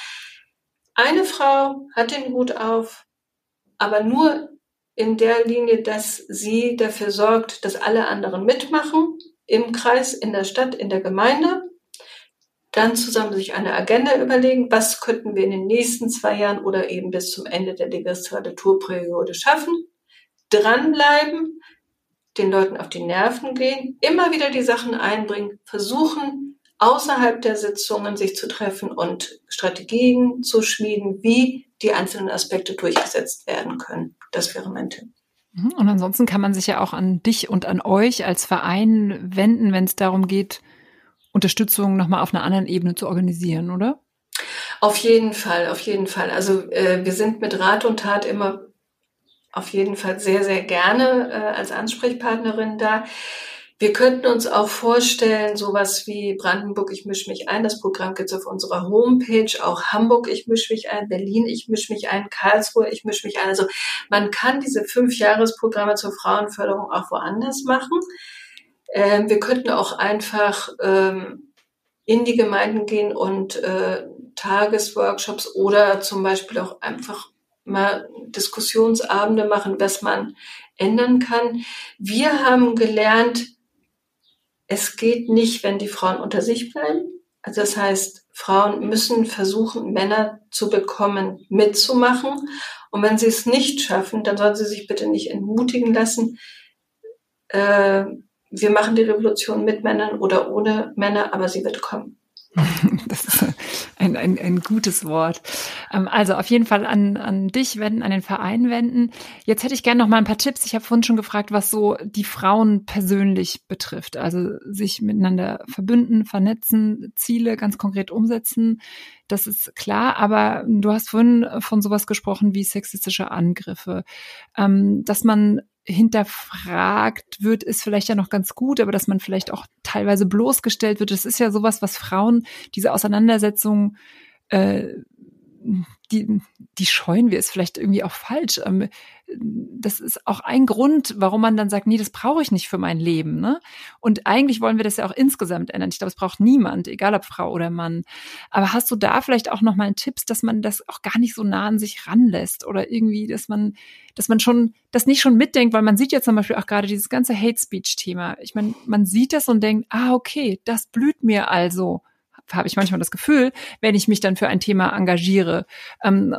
eine Frau hat den Hut auf, aber nur in der Linie, dass sie dafür sorgt, dass alle anderen mitmachen, im Kreis, in der Stadt, in der Gemeinde dann zusammen sich eine Agenda überlegen, was könnten wir in den nächsten zwei Jahren oder eben bis zum Ende der Legislaturperiode schaffen, dranbleiben, den Leuten auf die Nerven gehen, immer wieder die Sachen einbringen, versuchen, außerhalb der Sitzungen sich zu treffen und Strategien zu schmieden, wie die einzelnen Aspekte durchgesetzt werden können. Das wäre mein Tipp. Mhm. Und ansonsten kann man sich ja auch an dich und an euch als Verein wenden, wenn es darum geht, Unterstützung nochmal auf einer anderen Ebene zu organisieren, oder? Auf jeden Fall, auf jeden Fall. Also äh, wir sind mit Rat und Tat immer auf jeden Fall sehr, sehr gerne äh, als Ansprechpartnerin da. Wir könnten uns auch vorstellen, sowas wie Brandenburg, ich mische mich ein. Das Programm gibt es auf unserer Homepage. Auch Hamburg, ich mische mich ein. Berlin, ich mische mich ein. Karlsruhe, ich mische mich ein. Also man kann diese fünf Jahresprogramme zur Frauenförderung auch woanders machen. Ähm, wir könnten auch einfach ähm, in die Gemeinden gehen und äh, Tagesworkshops oder zum Beispiel auch einfach mal Diskussionsabende machen, was man ändern kann. Wir haben gelernt, es geht nicht, wenn die Frauen unter sich bleiben. Also das heißt, Frauen müssen versuchen, Männer zu bekommen, mitzumachen. Und wenn sie es nicht schaffen, dann sollen sie sich bitte nicht entmutigen lassen. Äh, wir machen die Revolution mit Männern oder ohne Männer, aber sie wird kommen. Das ist ein, ein, ein gutes Wort. Ähm, also auf jeden Fall an, an dich wenden, an den Verein wenden. Jetzt hätte ich gerne noch mal ein paar Tipps. Ich habe vorhin schon gefragt, was so die Frauen persönlich betrifft. Also sich miteinander verbünden, vernetzen, Ziele ganz konkret umsetzen. Das ist klar, aber du hast vorhin von sowas gesprochen wie sexistische Angriffe. Ähm, dass man hinterfragt wird, ist vielleicht ja noch ganz gut, aber dass man vielleicht auch teilweise bloßgestellt wird, das ist ja sowas, was Frauen, diese Auseinandersetzung, äh, die, die scheuen wir, ist vielleicht irgendwie auch falsch. Ähm, das ist auch ein Grund, warum man dann sagt, nee, das brauche ich nicht für mein Leben. Ne? Und eigentlich wollen wir das ja auch insgesamt ändern. Ich glaube, es braucht niemand, egal ob Frau oder Mann. Aber hast du da vielleicht auch nochmal Tipps, dass man das auch gar nicht so nah an sich ranlässt oder irgendwie, dass man, dass man schon das nicht schon mitdenkt, weil man sieht ja zum Beispiel auch gerade dieses ganze Hate Speech-Thema. Ich meine, man sieht das und denkt, ah, okay, das blüht mir also habe ich manchmal das Gefühl, wenn ich mich dann für ein Thema engagiere. Ähm,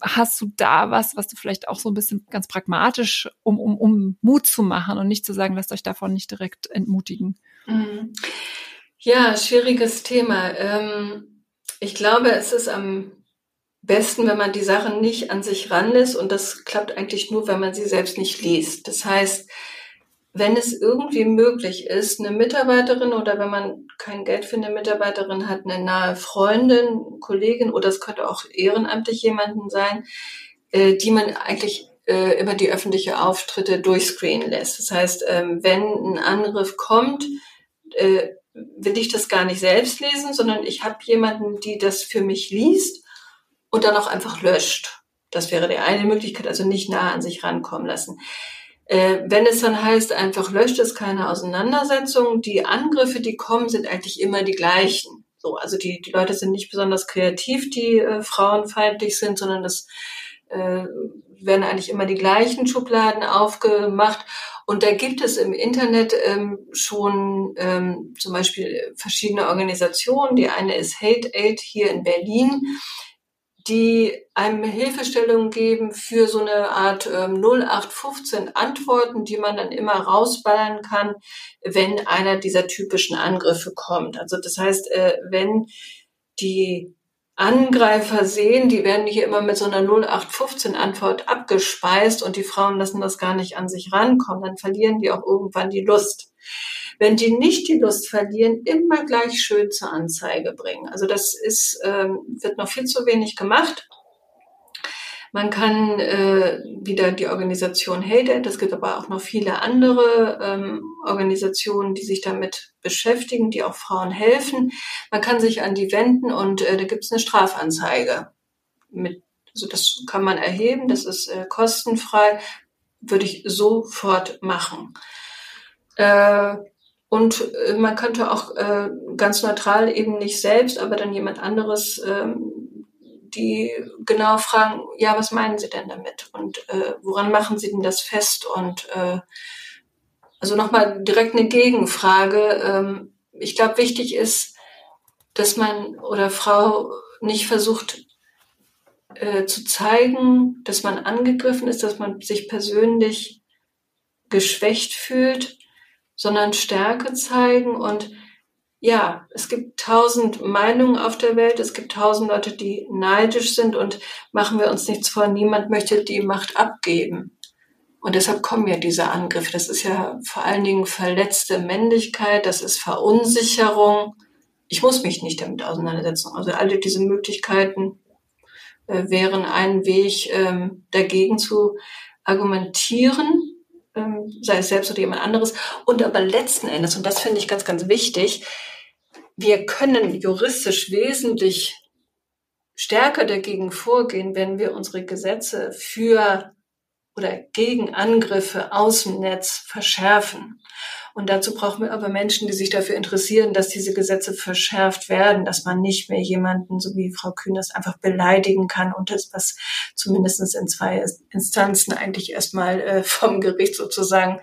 hast du da was, was du vielleicht auch so ein bisschen ganz pragmatisch, um, um, um Mut zu machen und nicht zu sagen, lasst euch davon nicht direkt entmutigen? Mhm. Ja, schwieriges Thema. Ähm, ich glaube, es ist am besten, wenn man die Sachen nicht an sich ranlässt und das klappt eigentlich nur, wenn man sie selbst nicht liest. Das heißt, wenn es irgendwie möglich ist, eine Mitarbeiterin oder wenn man kein Geld für eine Mitarbeiterin hat, eine nahe Freundin, Kollegin oder es könnte auch ehrenamtlich jemanden sein, äh, die man eigentlich äh, über die öffentliche Auftritte durchscreenen lässt. Das heißt, ähm, wenn ein Angriff kommt, äh, will ich das gar nicht selbst lesen, sondern ich habe jemanden, die das für mich liest und dann auch einfach löscht. Das wäre die eine Möglichkeit, also nicht nah an sich rankommen lassen. Äh, wenn es dann heißt, einfach löscht es keine Auseinandersetzung, die Angriffe, die kommen, sind eigentlich immer die gleichen. So, also die, die Leute sind nicht besonders kreativ, die äh, frauenfeindlich sind, sondern das äh, werden eigentlich immer die gleichen Schubladen aufgemacht. Und da gibt es im Internet ähm, schon ähm, zum Beispiel verschiedene Organisationen. Die eine ist Hate Aid hier in Berlin die einem Hilfestellung geben für so eine Art ähm, 0815 Antworten, die man dann immer rausballern kann, wenn einer dieser typischen Angriffe kommt. Also das heißt, äh, wenn die Angreifer sehen, die werden hier immer mit so einer 0815 Antwort abgespeist und die Frauen lassen das gar nicht an sich rankommen, dann verlieren die auch irgendwann die Lust wenn die nicht die Lust verlieren, immer gleich schön zur Anzeige bringen. Also das ist, ähm, wird noch viel zu wenig gemacht. Man kann äh, wieder die Organisation Hate es gibt aber auch noch viele andere ähm, Organisationen, die sich damit beschäftigen, die auch Frauen helfen. Man kann sich an die wenden und äh, da gibt es eine Strafanzeige. Mit, also das kann man erheben, das ist äh, kostenfrei, würde ich sofort machen. Äh, und äh, man könnte auch äh, ganz neutral eben nicht selbst, aber dann jemand anderes, ähm, die genau fragen, ja, was meinen Sie denn damit? Und äh, woran machen Sie denn das fest? Und äh, also nochmal direkt eine Gegenfrage. Ähm, ich glaube, wichtig ist, dass man oder Frau nicht versucht äh, zu zeigen, dass man angegriffen ist, dass man sich persönlich geschwächt fühlt, sondern Stärke zeigen und ja, es gibt tausend Meinungen auf der Welt, es gibt tausend Leute, die neidisch sind und machen wir uns nichts vor, niemand möchte die Macht abgeben. Und deshalb kommen ja diese Angriffe. Das ist ja vor allen Dingen verletzte Männlichkeit, das ist Verunsicherung. Ich muss mich nicht damit auseinandersetzen. Also alle diese Möglichkeiten äh, wären ein Weg, ähm, dagegen zu argumentieren ähm, sei es selbst oder jemand anderes. Und aber letzten Endes, und das finde ich ganz, ganz wichtig, wir können juristisch wesentlich stärker dagegen vorgehen, wenn wir unsere Gesetze für oder gegen Angriffe aus dem Netz verschärfen. Und dazu brauchen wir aber Menschen, die sich dafür interessieren, dass diese Gesetze verschärft werden, dass man nicht mehr jemanden, so wie Frau Kühners, einfach beleidigen kann und das, was zumindest in zwei Instanzen eigentlich erstmal äh, vom Gericht sozusagen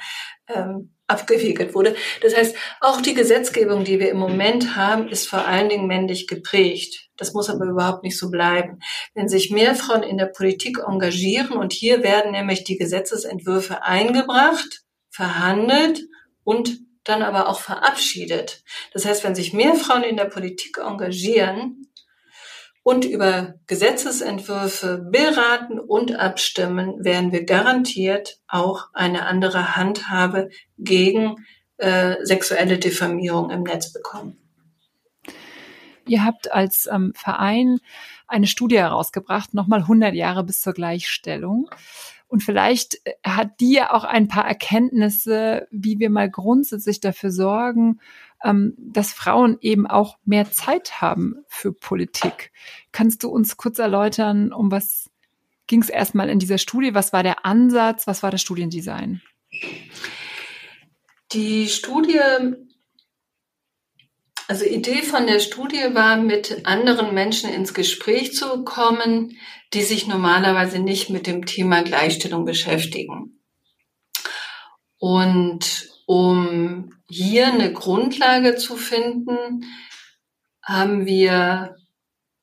ähm, abgewiegelt wurde. Das heißt, auch die Gesetzgebung, die wir im Moment haben, ist vor allen Dingen männlich geprägt. Das muss aber überhaupt nicht so bleiben. Wenn sich mehr Frauen in der Politik engagieren und hier werden nämlich die Gesetzesentwürfe eingebracht, verhandelt und dann aber auch verabschiedet. Das heißt, wenn sich mehr Frauen in der Politik engagieren und über Gesetzesentwürfe beraten und abstimmen, werden wir garantiert auch eine andere Handhabe gegen äh, sexuelle Diffamierung im Netz bekommen. Ihr habt als ähm, Verein eine Studie herausgebracht, nochmal 100 Jahre bis zur Gleichstellung. Und vielleicht äh, hat die ja auch ein paar Erkenntnisse, wie wir mal grundsätzlich dafür sorgen, ähm, dass Frauen eben auch mehr Zeit haben für Politik. Kannst du uns kurz erläutern, um was ging es erstmal in dieser Studie? Was war der Ansatz? Was war das Studiendesign? Die Studie also Idee von der Studie war, mit anderen Menschen ins Gespräch zu kommen, die sich normalerweise nicht mit dem Thema Gleichstellung beschäftigen. Und um hier eine Grundlage zu finden, haben wir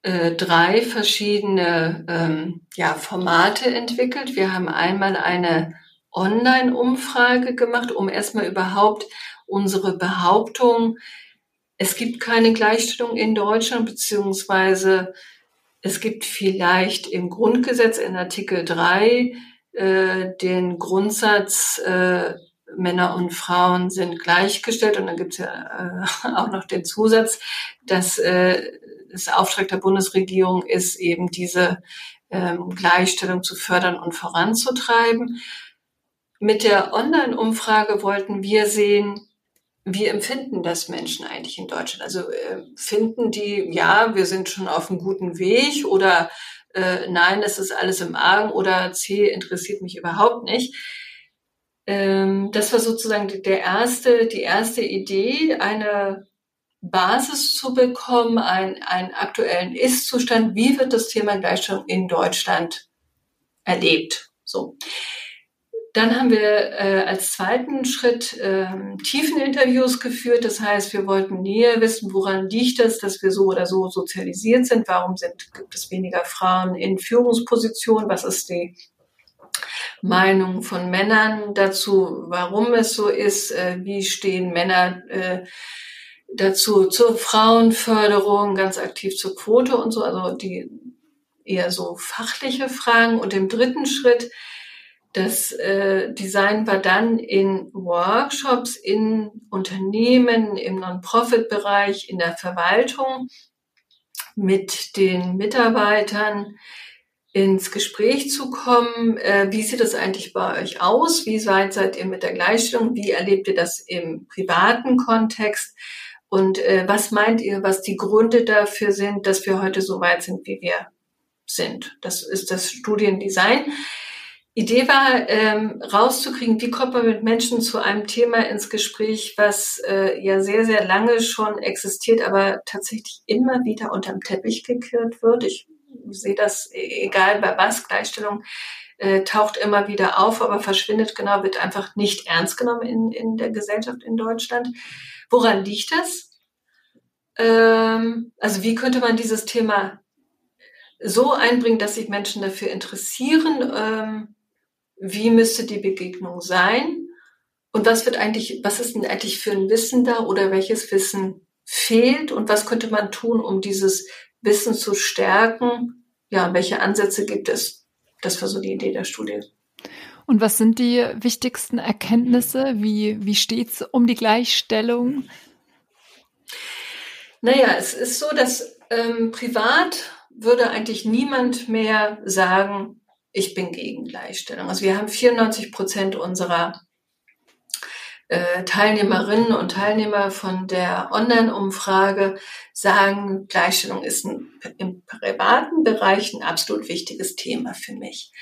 äh, drei verschiedene ähm, ja, Formate entwickelt. Wir haben einmal eine Online-Umfrage gemacht, um erstmal überhaupt unsere Behauptung, es gibt keine Gleichstellung in Deutschland, beziehungsweise es gibt vielleicht im Grundgesetz in Artikel 3 äh, den Grundsatz, äh, Männer und Frauen sind gleichgestellt. Und dann gibt es ja äh, auch noch den Zusatz, dass äh, es Auftrag der Bundesregierung ist, eben diese ähm, Gleichstellung zu fördern und voranzutreiben. Mit der Online-Umfrage wollten wir sehen, wie empfinden das Menschen eigentlich in Deutschland? Also äh, finden die, ja, wir sind schon auf einem guten Weg oder äh, nein, es ist alles im Argen oder C interessiert mich überhaupt nicht. Ähm, das war sozusagen der erste, die erste Idee, eine Basis zu bekommen, ein, einen aktuellen Ist-Zustand. Wie wird das Thema Gleichstellung in Deutschland erlebt? So. Dann haben wir äh, als zweiten Schritt äh, Tiefeninterviews geführt. Das heißt, wir wollten näher wissen, woran liegt es, dass wir so oder so sozialisiert sind. Warum sind, gibt es weniger Frauen in Führungspositionen? Was ist die Meinung von Männern dazu, warum es so ist? Äh, wie stehen Männer äh, dazu zur Frauenförderung, ganz aktiv zur Quote und so? Also die eher so fachliche Fragen. Und im dritten Schritt das äh, Design war dann in Workshops, in Unternehmen, im Non-Profit-Bereich, in der Verwaltung mit den Mitarbeitern ins Gespräch zu kommen. Äh, wie sieht es eigentlich bei euch aus? Wie weit seid ihr mit der Gleichstellung? Wie erlebt ihr das im privaten Kontext? Und äh, was meint ihr, was die Gründe dafür sind, dass wir heute so weit sind, wie wir sind? Das ist das Studiendesign. Idee war, ähm, rauszukriegen, wie kommt man mit Menschen zu einem Thema ins Gespräch, was äh, ja sehr, sehr lange schon existiert, aber tatsächlich immer wieder unterm Teppich gekehrt wird. Ich sehe das, egal bei was, Gleichstellung äh, taucht immer wieder auf, aber verschwindet genau, wird einfach nicht ernst genommen in, in der Gesellschaft in Deutschland. Woran liegt das? Ähm, also wie könnte man dieses Thema so einbringen, dass sich Menschen dafür interessieren? Ähm, wie müsste die Begegnung sein und was wird eigentlich, was ist denn eigentlich für ein Wissen da oder welches Wissen fehlt und was könnte man tun, um dieses Wissen zu stärken? Ja, welche Ansätze gibt es? Das war so die Idee der Studie. Und was sind die wichtigsten Erkenntnisse? Wie, wie steht es um die Gleichstellung? Naja, es ist so, dass ähm, privat würde eigentlich niemand mehr sagen, ich bin gegen Gleichstellung. Also wir haben 94 Prozent unserer äh, Teilnehmerinnen und Teilnehmer von der Online-Umfrage sagen, Gleichstellung ist ein, im privaten Bereich ein absolut wichtiges Thema für mich.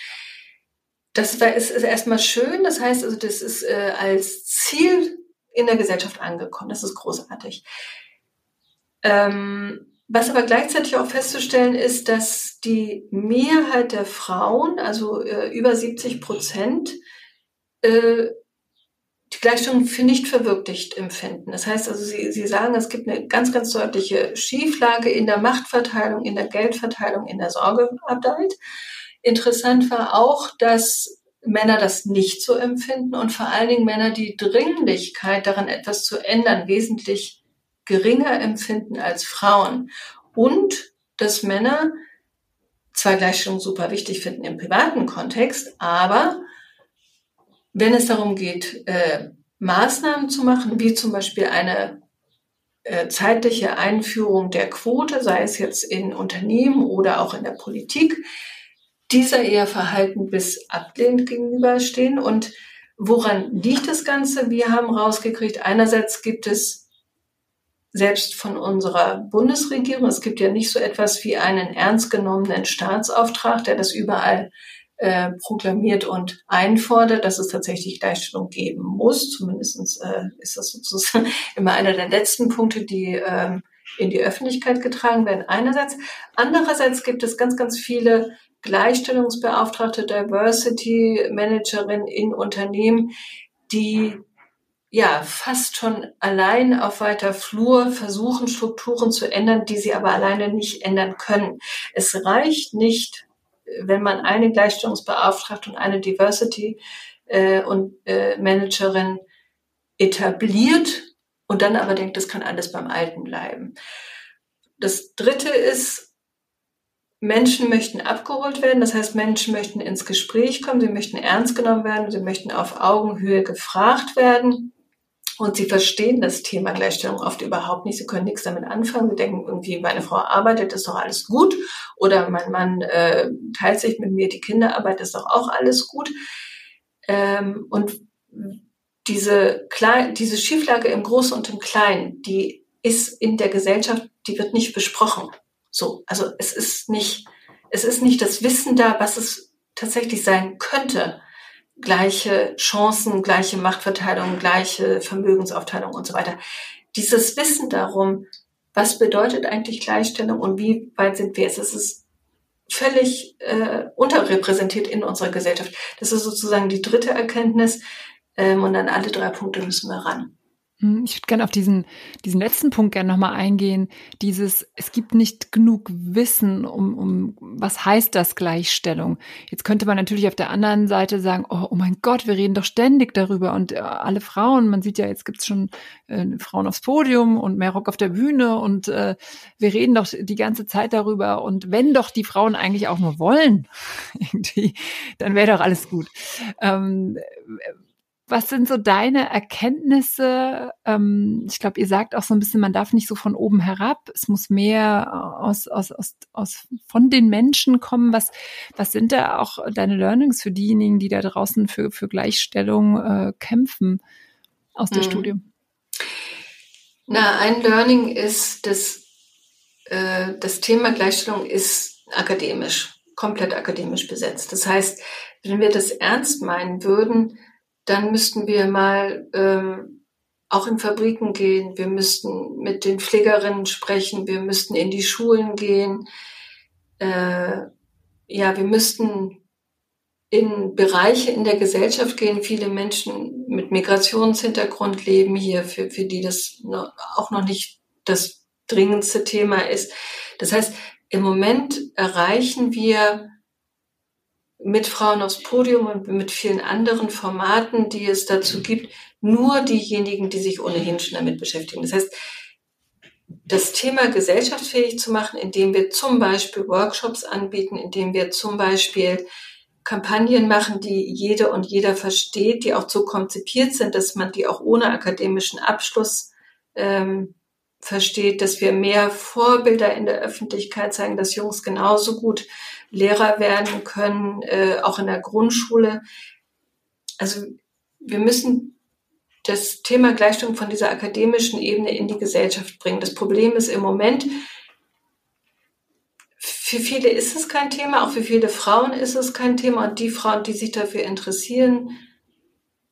Das war, ist, ist erstmal schön. Das heißt also, das ist äh, als Ziel in der Gesellschaft angekommen. Das ist großartig. Ähm, was aber gleichzeitig auch festzustellen ist, dass die Mehrheit der Frauen, also äh, über 70 Prozent, äh, die Gleichstellung für nicht verwirklicht empfinden. Das heißt also, sie, sie sagen, es gibt eine ganz, ganz deutliche Schieflage in der Machtverteilung, in der Geldverteilung, in der Sorgearbeit. Interessant war auch, dass Männer das nicht so empfinden und vor allen Dingen Männer die Dringlichkeit daran etwas zu ändern wesentlich geringer empfinden als Frauen und dass Männer zwar Gleichstellung super wichtig finden im privaten Kontext, aber wenn es darum geht, äh, Maßnahmen zu machen, wie zum Beispiel eine äh, zeitliche Einführung der Quote, sei es jetzt in Unternehmen oder auch in der Politik, dieser eher verhalten bis ablehnend gegenüberstehen. Und woran liegt das Ganze? Wir haben rausgekriegt, einerseits gibt es selbst von unserer Bundesregierung. Es gibt ja nicht so etwas wie einen ernst genommenen Staatsauftrag, der das überall äh, proklamiert und einfordert, dass es tatsächlich Gleichstellung geben muss. Zumindest äh, ist das sozusagen immer einer der letzten Punkte, die äh, in die Öffentlichkeit getragen werden. Einerseits. Andererseits gibt es ganz, ganz viele Gleichstellungsbeauftragte, Diversity Managerinnen in Unternehmen, die ja fast schon allein auf weiter Flur versuchen, Strukturen zu ändern, die sie aber alleine nicht ändern können. Es reicht nicht, wenn man eine Gleichstellungsbeauftragte und eine Diversity äh, und äh, Managerin etabliert und dann aber denkt, das kann alles beim Alten bleiben. Das Dritte ist, Menschen möchten abgeholt werden, das heißt, Menschen möchten ins Gespräch kommen, sie möchten ernst genommen werden, sie möchten auf Augenhöhe gefragt werden. Und sie verstehen das Thema Gleichstellung oft überhaupt nicht. Sie können nichts damit anfangen. Sie denken irgendwie, meine Frau arbeitet, ist doch alles gut. Oder mein Mann äh, teilt sich mit mir die Kinderarbeit, ist doch auch alles gut. Ähm, und diese, Klein, diese Schieflage im Großen und im Kleinen, die ist in der Gesellschaft, die wird nicht besprochen. So, also es ist nicht, es ist nicht das Wissen da, was es tatsächlich sein könnte. Gleiche Chancen, gleiche Machtverteilung, gleiche Vermögensaufteilung und so weiter. Dieses Wissen darum, was bedeutet eigentlich Gleichstellung und wie weit sind wir jetzt? Es ist völlig äh, unterrepräsentiert in unserer Gesellschaft. Das ist sozusagen die dritte Erkenntnis. Ähm, und an alle drei Punkte müssen wir ran. Hm, ich würde gerne auf diesen, diesen letzten Punkt gerne nochmal eingehen. Dieses, es gibt nicht genug Wissen um, um, was heißt das Gleichstellung? Jetzt könnte man natürlich auf der anderen Seite sagen, oh, oh mein Gott, wir reden doch ständig darüber und äh, alle Frauen, man sieht ja, jetzt gibt's schon äh, Frauen aufs Podium und mehr Rock auf der Bühne und äh, wir reden doch die ganze Zeit darüber und wenn doch die Frauen eigentlich auch nur wollen, irgendwie, dann wäre doch alles gut. Ähm, was sind so deine Erkenntnisse? Ähm, ich glaube, ihr sagt auch so ein bisschen, man darf nicht so von oben herab. Es muss mehr aus, aus, aus, aus von den Menschen kommen. Was, was sind da auch deine Learnings für diejenigen, die da draußen für, für Gleichstellung äh, kämpfen aus der mhm. Studie? Na, ein Learning ist, dass äh, das Thema Gleichstellung ist akademisch, komplett akademisch besetzt. Das heißt, wenn wir das ernst meinen würden, dann müssten wir mal ähm, auch in Fabriken gehen, wir müssten mit den Pflegerinnen sprechen, wir müssten in die Schulen gehen, äh, ja, wir müssten in Bereiche in der Gesellschaft gehen. Viele Menschen mit Migrationshintergrund leben hier, für, für die das noch, auch noch nicht das dringendste Thema ist. Das heißt, im Moment erreichen wir mit Frauen aufs Podium und mit vielen anderen Formaten, die es dazu gibt, nur diejenigen, die sich ohnehin schon damit beschäftigen. Das heißt, das Thema gesellschaftsfähig zu machen, indem wir zum Beispiel Workshops anbieten, indem wir zum Beispiel Kampagnen machen, die jede und jeder versteht, die auch so konzipiert sind, dass man die auch ohne akademischen Abschluss ähm, versteht, dass wir mehr Vorbilder in der Öffentlichkeit zeigen, dass Jungs genauso gut Lehrer werden können, äh, auch in der Grundschule. Also wir müssen das Thema Gleichstellung von dieser akademischen Ebene in die Gesellschaft bringen. Das Problem ist im Moment, für viele ist es kein Thema, auch für viele Frauen ist es kein Thema. Und die Frauen, die sich dafür interessieren,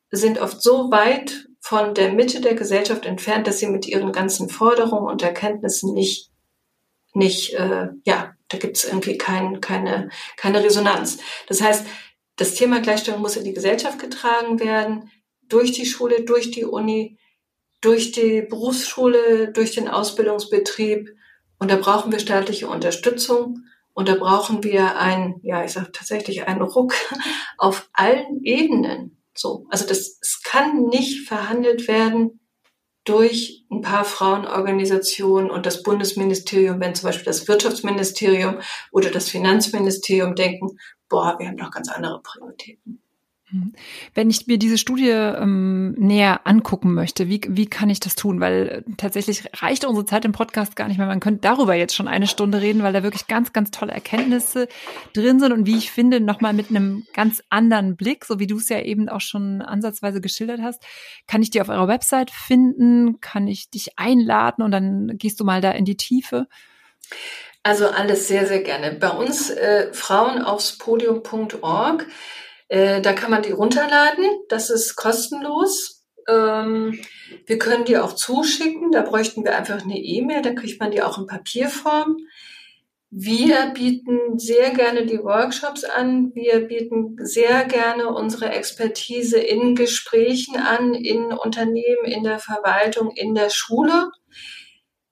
sind oft so weit von der Mitte der Gesellschaft entfernt, dass sie mit ihren ganzen Forderungen und Erkenntnissen nicht, nicht äh, ja, da gibt es irgendwie kein, keine, keine Resonanz. Das heißt, das Thema Gleichstellung muss in die Gesellschaft getragen werden, durch die Schule, durch die Uni, durch die Berufsschule, durch den Ausbildungsbetrieb. Und da brauchen wir staatliche Unterstützung. Und da brauchen wir ein, ja, ich sage tatsächlich einen Ruck auf allen Ebenen. So, also das, es kann nicht verhandelt werden durch ein paar Frauenorganisationen und das Bundesministerium, wenn zum Beispiel das Wirtschaftsministerium oder das Finanzministerium denken, boah, wir haben doch ganz andere Prioritäten. Mhm. Wenn ich mir diese Studie ähm, näher angucken möchte, wie, wie kann ich das tun? Weil äh, tatsächlich reicht unsere Zeit im Podcast gar nicht mehr. Man könnte darüber jetzt schon eine Stunde reden, weil da wirklich ganz, ganz tolle Erkenntnisse drin sind und wie ich finde, nochmal mit einem ganz anderen Blick, so wie du es ja eben auch schon ansatzweise geschildert hast, kann ich die auf eurer Website finden, kann ich dich einladen und dann gehst du mal da in die Tiefe. Also alles sehr, sehr gerne. Bei uns äh, frauenaufspodium.org äh, da kann man die runterladen. Das ist kostenlos. Ähm, wir können die auch zuschicken. Da bräuchten wir einfach eine E-Mail. Da kriegt man die auch in Papierform. Wir bieten sehr gerne die Workshops an. Wir bieten sehr gerne unsere Expertise in Gesprächen an, in Unternehmen, in der Verwaltung, in der Schule.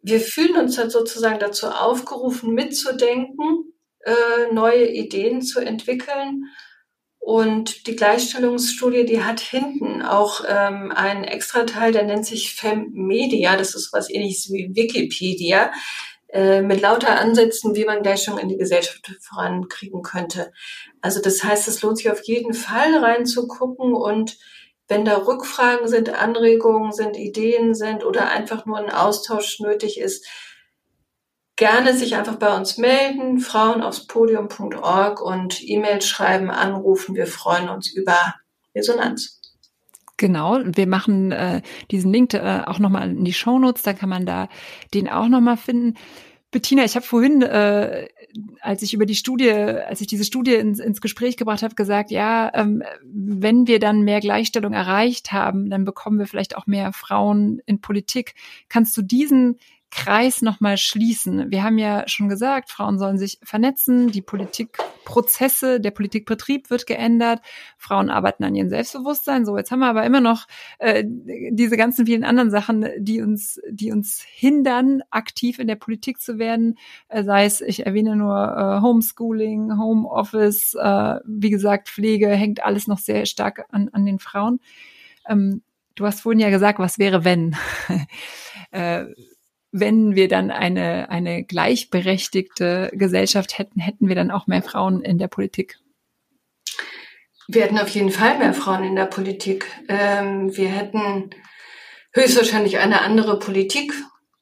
Wir fühlen uns dann sozusagen dazu aufgerufen, mitzudenken, äh, neue Ideen zu entwickeln und die Gleichstellungsstudie, die hat hinten auch ähm, einen extra Teil, der nennt sich FemMedia. Das ist was ähnliches wie Wikipedia, äh, mit lauter Ansätzen, wie man Gleichstellung in die Gesellschaft vorankriegen könnte. Also das heißt, es lohnt sich auf jeden Fall reinzugucken und wenn da Rückfragen sind, Anregungen sind, Ideen sind oder einfach nur ein Austausch nötig ist, gerne sich einfach bei uns melden, frauenaufspodium.org und E-Mail schreiben, anrufen. Wir freuen uns über Resonanz. Genau, wir machen äh, diesen Link äh, auch nochmal in die Shownotes, da kann man da den auch nochmal finden. Bettina, ich habe vorhin, äh, als ich über die Studie, als ich diese Studie ins, ins Gespräch gebracht habe, gesagt, ja, ähm, wenn wir dann mehr Gleichstellung erreicht haben, dann bekommen wir vielleicht auch mehr Frauen in Politik. Kannst du diesen Kreis nochmal schließen. Wir haben ja schon gesagt, Frauen sollen sich vernetzen, die Politikprozesse, der Politikbetrieb wird geändert, Frauen arbeiten an ihrem Selbstbewusstsein. So, jetzt haben wir aber immer noch äh, diese ganzen vielen anderen Sachen, die uns, die uns hindern, aktiv in der Politik zu werden. Äh, sei es, ich erwähne nur äh, Homeschooling, Homeoffice, äh, wie gesagt, Pflege, hängt alles noch sehr stark an, an den Frauen. Ähm, du hast vorhin ja gesagt, was wäre, wenn? äh, wenn wir dann eine, eine gleichberechtigte Gesellschaft hätten, hätten wir dann auch mehr Frauen in der Politik? Wir hätten auf jeden Fall mehr Frauen in der Politik. Ähm, wir hätten höchstwahrscheinlich eine andere Politik.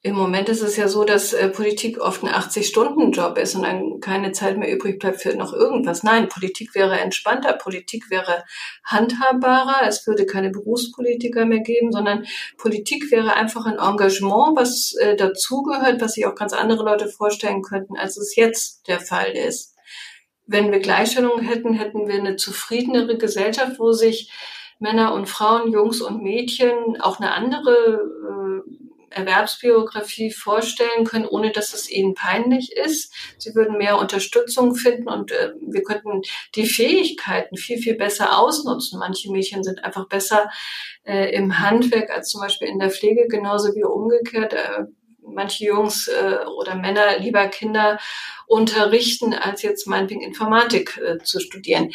Im Moment ist es ja so, dass äh, Politik oft ein 80-Stunden-Job ist und dann keine Zeit mehr übrig bleibt für noch irgendwas. Nein, Politik wäre entspannter, Politik wäre handhabbarer, es würde keine Berufspolitiker mehr geben, sondern Politik wäre einfach ein Engagement, was äh, dazugehört, was sich auch ganz andere Leute vorstellen könnten, als es jetzt der Fall ist. Wenn wir Gleichstellung hätten, hätten wir eine zufriedenere Gesellschaft, wo sich Männer und Frauen, Jungs und Mädchen auch eine andere äh, Erwerbsbiografie vorstellen können, ohne dass es ihnen peinlich ist. Sie würden mehr Unterstützung finden und äh, wir könnten die Fähigkeiten viel, viel besser ausnutzen. Manche Mädchen sind einfach besser äh, im Handwerk als zum Beispiel in der Pflege, genauso wie umgekehrt. Äh, manche Jungs äh, oder Männer lieber Kinder unterrichten, als jetzt meinetwegen Informatik äh, zu studieren.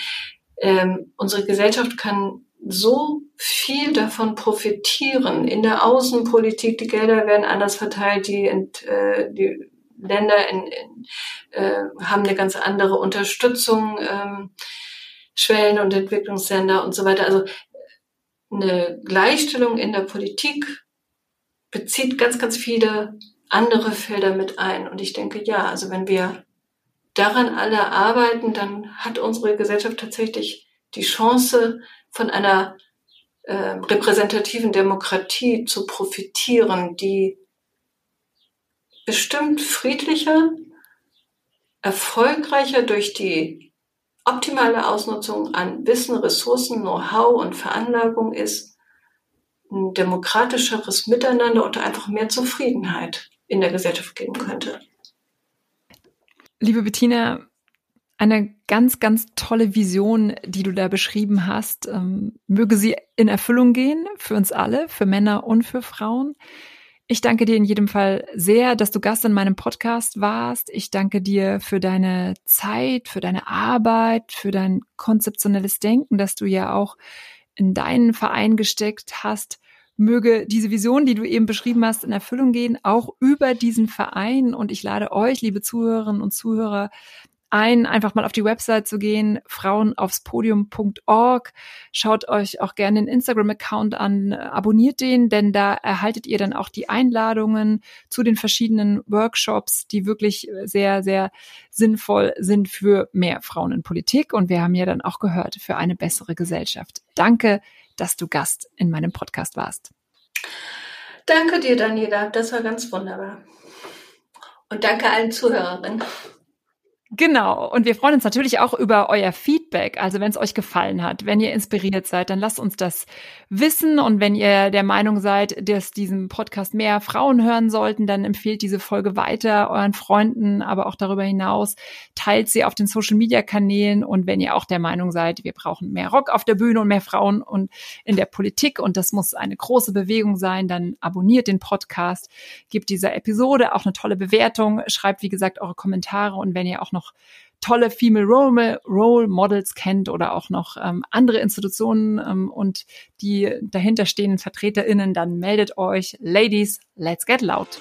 Ähm, unsere Gesellschaft kann so viel davon profitieren. In der Außenpolitik, die Gelder werden anders verteilt, die, äh, die Länder in, in, äh, haben eine ganz andere Unterstützung, ähm, Schwellen- und Entwicklungsländer und so weiter. Also eine Gleichstellung in der Politik bezieht ganz, ganz viele andere Felder mit ein. Und ich denke, ja, also wenn wir daran alle arbeiten, dann hat unsere Gesellschaft tatsächlich die Chance, von einer äh, repräsentativen Demokratie zu profitieren, die bestimmt friedlicher, erfolgreicher durch die optimale Ausnutzung an Wissen, Ressourcen, Know-how und Veranlagung ist, ein demokratischeres Miteinander und einfach mehr Zufriedenheit in der Gesellschaft geben könnte. Liebe Bettina, eine ganz, ganz tolle Vision, die du da beschrieben hast. Ähm, möge sie in Erfüllung gehen für uns alle, für Männer und für Frauen. Ich danke dir in jedem Fall sehr, dass du Gast in meinem Podcast warst. Ich danke dir für deine Zeit, für deine Arbeit, für dein konzeptionelles Denken, dass du ja auch in deinen Verein gesteckt hast. Möge diese Vision, die du eben beschrieben hast, in Erfüllung gehen, auch über diesen Verein. Und ich lade euch, liebe Zuhörerinnen und Zuhörer, ein, einfach mal auf die Website zu gehen, frauenaufspodium.org. Schaut euch auch gerne den Instagram-Account an, abonniert den, denn da erhaltet ihr dann auch die Einladungen zu den verschiedenen Workshops, die wirklich sehr, sehr sinnvoll sind für mehr Frauen in Politik. Und wir haben ja dann auch gehört, für eine bessere Gesellschaft. Danke, dass du Gast in meinem Podcast warst. Danke dir, Daniela. Das war ganz wunderbar. Und danke allen Zuhörerinnen. Genau. Und wir freuen uns natürlich auch über euer Feedback. Also wenn es euch gefallen hat, wenn ihr inspiriert seid, dann lasst uns das wissen. Und wenn ihr der Meinung seid, dass diesem Podcast mehr Frauen hören sollten, dann empfehlt diese Folge weiter euren Freunden, aber auch darüber hinaus. Teilt sie auf den Social Media Kanälen. Und wenn ihr auch der Meinung seid, wir brauchen mehr Rock auf der Bühne und mehr Frauen und in der Politik und das muss eine große Bewegung sein, dann abonniert den Podcast, gebt dieser Episode auch eine tolle Bewertung, schreibt wie gesagt eure Kommentare und wenn ihr auch noch tolle Female Role, Role Models kennt oder auch noch ähm, andere Institutionen ähm, und die dahinterstehenden VertreterInnen, dann meldet euch. Ladies, let's get loud.